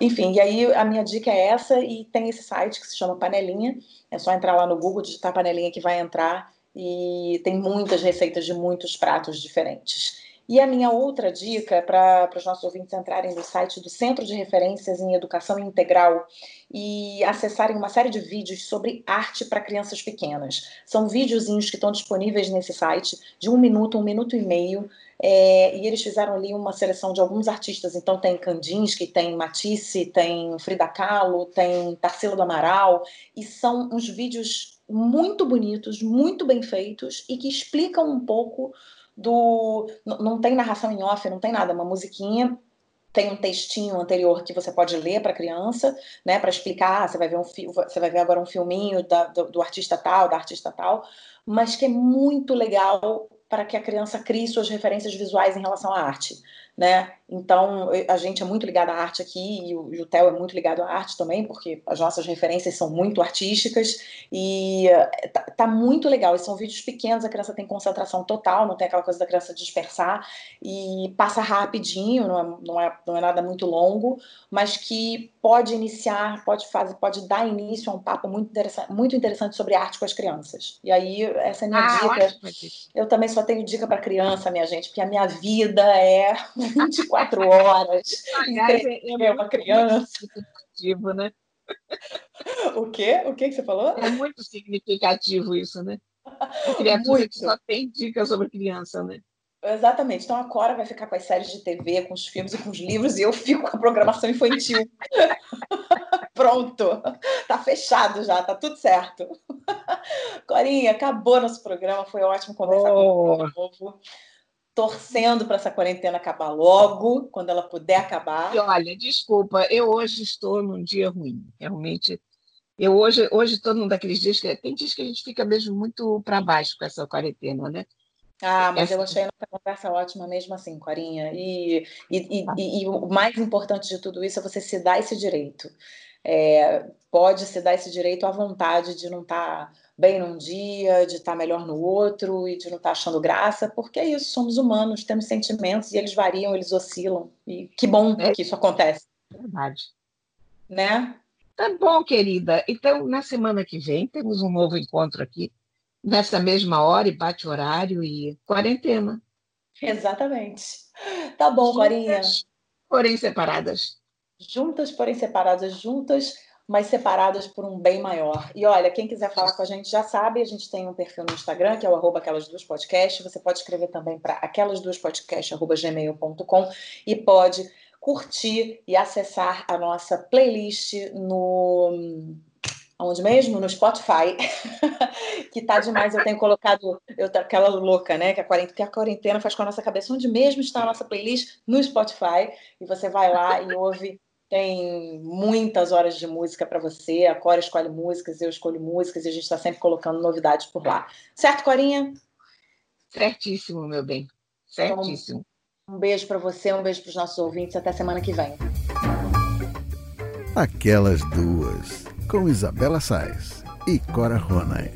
[SPEAKER 2] enfim, e aí a minha dica é essa, e tem esse site que se chama Panelinha. É só entrar lá no Google, digitar panelinha que vai entrar e tem muitas receitas de muitos pratos diferentes. E a minha outra dica para os nossos ouvintes entrarem no site do Centro de Referências em Educação Integral e acessarem uma série de vídeos sobre arte para crianças pequenas. São videozinhos que estão disponíveis nesse site, de um minuto, um minuto e meio, é, e eles fizeram ali uma seleção de alguns artistas. Então tem Kandinsky, tem Matisse, tem Frida Kahlo, tem Tarsila do Amaral, e são uns vídeos muito bonitos, muito bem feitos e que explicam um pouco do. Não tem narração em off, não tem nada, uma musiquinha. Tem um textinho anterior que você pode ler para a criança, né, para explicar. Ah, você vai ver um você vai ver agora um filminho da, do, do artista tal, da artista tal, mas que é muito legal para que a criança crie suas referências visuais em relação à arte né? Então, a gente é muito ligado à arte aqui, e o, e o Theo é muito ligado à arte também, porque as nossas referências são muito artísticas, e uh, tá, tá, muito legal. E são vídeos pequenos, a criança tem concentração total, não tem aquela coisa da criança dispersar, e passa rapidinho, não é, não é, não é nada muito longo, mas que pode iniciar, pode fazer, pode dar início a um papo muito interessante, muito interessante sobre arte com as crianças. E aí, essa é a minha ah, dica. Eu também só tenho dica para criança, minha gente, porque a minha vida é 24 horas. é, é uma criança.
[SPEAKER 3] Significativo, né?
[SPEAKER 2] O quê? O que, que você falou?
[SPEAKER 3] É muito significativo isso, né? A criatura muito. só tem dicas sobre criança, né?
[SPEAKER 2] Exatamente. Então a Cora vai ficar com as séries de TV, com os filmes e com os livros, e eu fico com a programação infantil. Pronto. Tá fechado já, tá tudo certo. Corinha, acabou nosso programa, foi ótimo conversar oh. com você de novo torcendo para essa quarentena acabar logo, quando ela puder acabar.
[SPEAKER 3] E olha, desculpa, eu hoje estou num dia ruim, realmente. Eu hoje hoje estou num daqueles dias que tem dias que a gente fica mesmo muito para baixo com essa quarentena, né?
[SPEAKER 2] Ah, mas essa... eu achei nossa conversa ótima mesmo assim, Corinha. E, e, ah. e, e, o mais importante de tudo isso é você se dar esse direito. É, pode se dar esse direito à vontade de não estar tá bem num dia, de estar melhor no outro e de não estar achando graça, porque é isso, somos humanos, temos sentimentos e eles variam, eles oscilam. E que bom é. que isso acontece.
[SPEAKER 3] Verdade.
[SPEAKER 2] Né?
[SPEAKER 3] Tá bom, querida. Então, na semana que vem, temos um novo encontro aqui, nessa mesma hora e bate horário e quarentena.
[SPEAKER 2] Exatamente. Tá bom, Marinha.
[SPEAKER 3] Porém separadas.
[SPEAKER 2] Juntas, porém separadas, juntas mas separadas por um bem maior. E olha, quem quiser falar com a gente já sabe, a gente tem um perfil no Instagram, que é o arroba aquelas duas podcasts. Você pode escrever também para aquelas duas podcast@gmail.com e pode curtir e acessar a nossa playlist no Onde mesmo? No Spotify. que tá demais. Eu tenho colocado. Eu aquela louca, né? Que a, quarentena, que a quarentena faz com a nossa cabeça. Onde mesmo está a nossa playlist? No Spotify. E você vai lá e ouve tem muitas horas de música para você. A Cora escolhe músicas, eu escolho músicas e a gente está sempre colocando novidades por lá. Certo, Corinha?
[SPEAKER 3] Certíssimo, meu bem. Certíssimo.
[SPEAKER 2] Então, um beijo para você, um beijo para os nossos ouvintes. Até semana que vem.
[SPEAKER 1] Aquelas duas, com Isabela Sais e Cora Ronay.